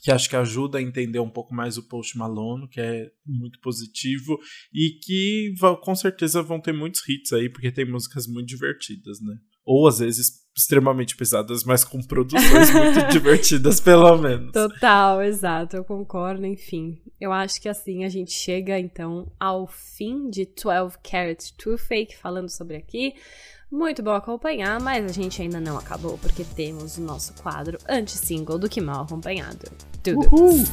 que acho que ajuda a entender um pouco mais o Post Malone, que é muito positivo, e que com certeza vão ter muitos hits aí, porque tem músicas muito divertidas, né? Ou às vezes extremamente pesadas, mas com produções muito divertidas, pelo menos. Total, exato, eu concordo, enfim. Eu acho que assim a gente chega então ao fim de 12 Carats True Fake falando sobre aqui. Muito bom acompanhar, mas a gente ainda não acabou porque temos o nosso quadro anti-single do Que Mal Acompanhado. Tudo. Uhul.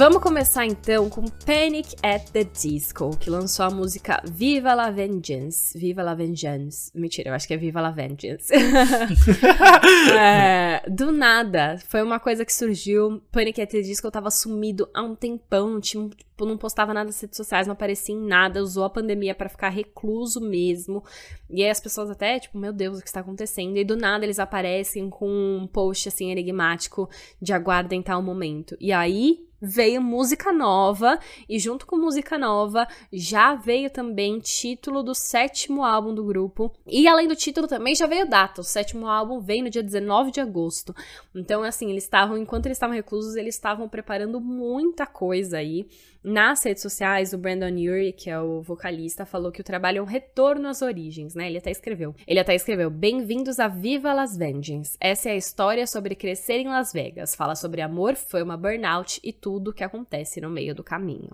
Vamos começar então com Panic at the Disco, que lançou a música Viva la Vengeance. Viva la Vengeance. Mentira, eu acho que é Viva la Vengeance. é, do nada, foi uma coisa que surgiu. Panic at the Disco tava sumido há um tempão, tinha, tipo, não postava nada nas redes sociais, não aparecia em nada, usou a pandemia para ficar recluso mesmo. E aí as pessoas até, tipo, meu Deus, o que está acontecendo? E do nada eles aparecem com um post assim enigmático de aguardem tal momento. E aí veio música nova e junto com música nova já veio também título do sétimo álbum do grupo. E além do título também já veio data. O sétimo álbum veio no dia 19 de agosto. Então assim, eles estavam enquanto eles estavam reclusos, eles estavam preparando muita coisa aí. Nas redes sociais, o Brandon Urie, que é o vocalista, falou que o trabalho é um retorno às origens, né? Ele até escreveu. Ele até escreveu: Bem-vindos a Viva Las Vengeance. Essa é a história sobre crescer em Las Vegas. Fala sobre amor, fama, burnout e tudo que acontece no meio do caminho.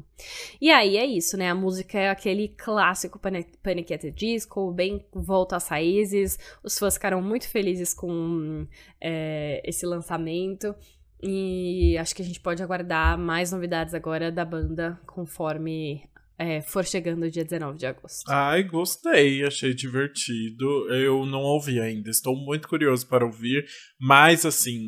E aí é isso, né? A música é aquele clássico Panic! at the Disco, bem volta às raízes. Os fãs ficaram muito felizes com é, esse lançamento. E acho que a gente pode aguardar mais novidades agora da banda conforme é, for chegando o dia 19 de agosto. Ai, gostei, achei divertido. Eu não ouvi ainda, estou muito curioso para ouvir, mas assim,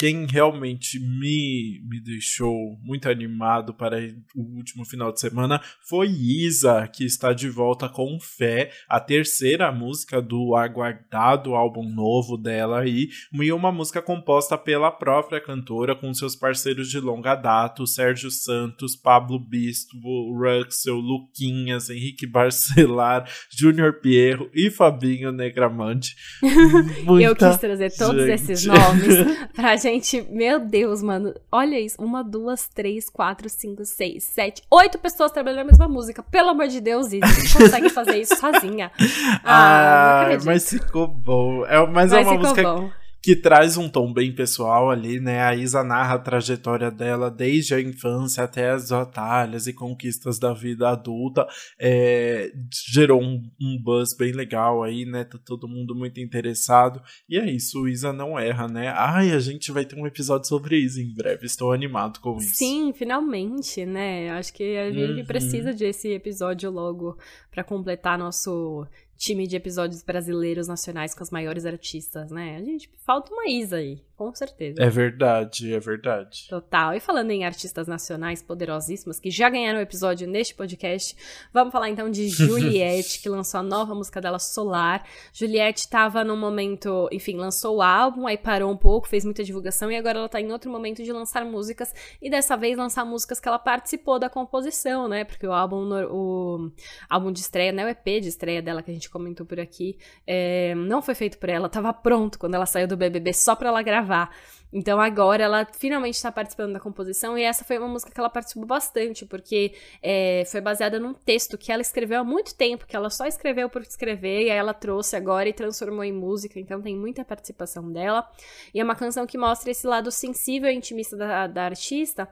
quem realmente me, me deixou muito animado para o último final de semana foi Isa, que está de volta com Fé, a terceira música do aguardado álbum novo dela aí, e uma música composta pela própria cantora com seus parceiros de longa data, Sérgio Santos, Pablo Bispo, Ruxel, Luquinhas, Henrique Barcelar, Júnior Pierro e Fabinho Negramante. Eu quis trazer todos gente. esses nomes pra gente gente, meu Deus, mano. Olha isso. Uma, duas, três, quatro, cinco, seis, sete, oito pessoas trabalhando na mesma música. Pelo amor de Deus, Isa. Você consegue fazer isso sozinha. Ah, ah mas ficou bom. É, mas, é mas é uma música. Bom que traz um tom bem pessoal ali, né? A Isa narra a trajetória dela desde a infância até as batalhas e conquistas da vida adulta. É, gerou um, um, buzz bem legal aí, né? Tá todo mundo muito interessado. E é isso, Isa não erra, né? Ai, a gente vai ter um episódio sobre Isa em breve. Estou animado com isso. Sim, finalmente, né? Acho que a gente uhum. precisa desse episódio logo para completar nosso time de episódios brasileiros nacionais com as maiores artistas, né? A gente falta uma Isa aí com certeza. É verdade, é verdade. Total. E falando em artistas nacionais poderosíssimas que já ganharam o episódio neste podcast, vamos falar então de Juliette, que lançou a nova música dela, Solar. Juliette estava num momento, enfim, lançou o álbum, aí parou um pouco, fez muita divulgação e agora ela tá em outro momento de lançar músicas e dessa vez lançar músicas que ela participou da composição, né? Porque o álbum, o álbum de estreia, né? O EP de estreia dela que a gente comentou por aqui, é, não foi feito por ela, tava pronto quando ela saiu do BBB só pra ela gravar gravar. Então agora ela finalmente está participando da composição e essa foi uma música que ela participou bastante, porque é, foi baseada num texto que ela escreveu há muito tempo, que ela só escreveu por escrever, e aí ela trouxe agora e transformou em música, então tem muita participação dela. E é uma canção que mostra esse lado sensível e intimista da, da artista,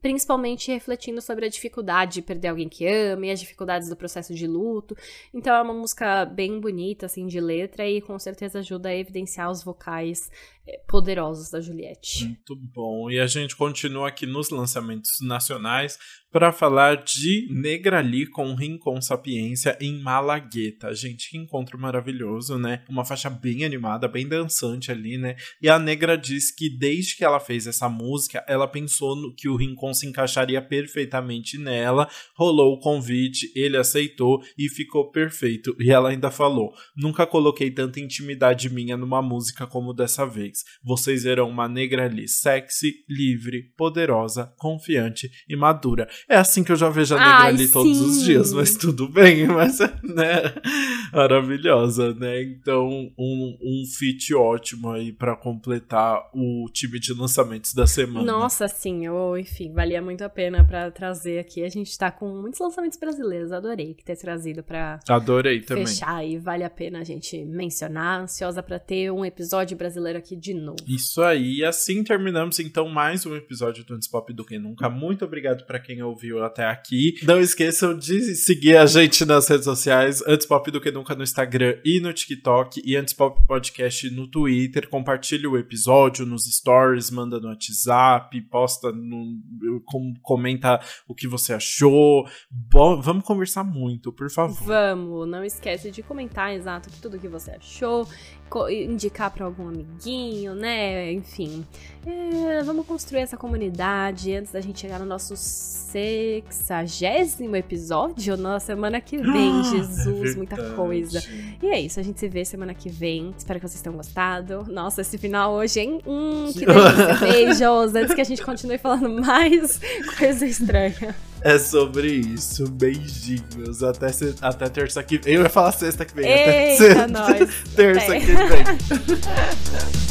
principalmente refletindo sobre a dificuldade de perder alguém que ama e as dificuldades do processo de luto. Então é uma música bem bonita, assim, de letra e com certeza ajuda a evidenciar os vocais eh, poderosos da Juliette. Muito bom. E a gente continua aqui nos lançamentos nacionais para falar de Negrali com Rincon Sapiência em Malagueta. Gente, que encontro maravilhoso, né? Uma faixa bem animada, bem dançante ali, né? E a Negra diz que desde que ela fez essa música, ela pensou no, que o Rincon se encaixaria perfeitamente nela, rolou o convite, ele aceitou e ficou perfeito. E ela ainda falou: Nunca coloquei tanta intimidade minha numa música como dessa vez. Vocês verão uma Negrali sexy, livre, poderosa, confiante e madura. É assim que eu já vejo a Negra ali todos os dias, mas tudo bem, mas né, maravilhosa, né? Então, um, um feat ótimo aí para completar o time de lançamentos da semana. Nossa, sim, eu, enfim, valia muito a pena para trazer aqui. A gente tá com muitos lançamentos brasileiros, adorei que ter trazido para Adorei também. Fechar e vale a pena a gente mencionar, ansiosa para ter um episódio brasileiro aqui de novo. Isso aí, assim terminamos então mais um episódio do Antes Pop do que nunca. Muito obrigado para quem ouviu ouviu até aqui. Não esqueçam de seguir a gente nas redes sociais, Antes Pop do que nunca no Instagram e no TikTok, e Antes Pop Podcast no Twitter. Compartilhe o episódio nos stories, manda no WhatsApp, posta no. Comenta o que você achou. Vamos conversar muito, por favor. Vamos, não esquece de comentar exato tudo que você achou indicar para algum amiguinho, né? Enfim, é, vamos construir essa comunidade antes da gente chegar no nosso sexagésimo episódio na semana que vem. Ah, Jesus, é muita coisa. E é isso, a gente se vê semana que vem. Espero que vocês tenham gostado. Nossa, esse final hoje, hein? Hum, que delícia. Beijos. Antes que a gente continue falando mais coisa estranha. É sobre isso. Beijinhos. Até, até terça que vem. Eu ia falar sexta que vem. Eita, até nós. terça que vem.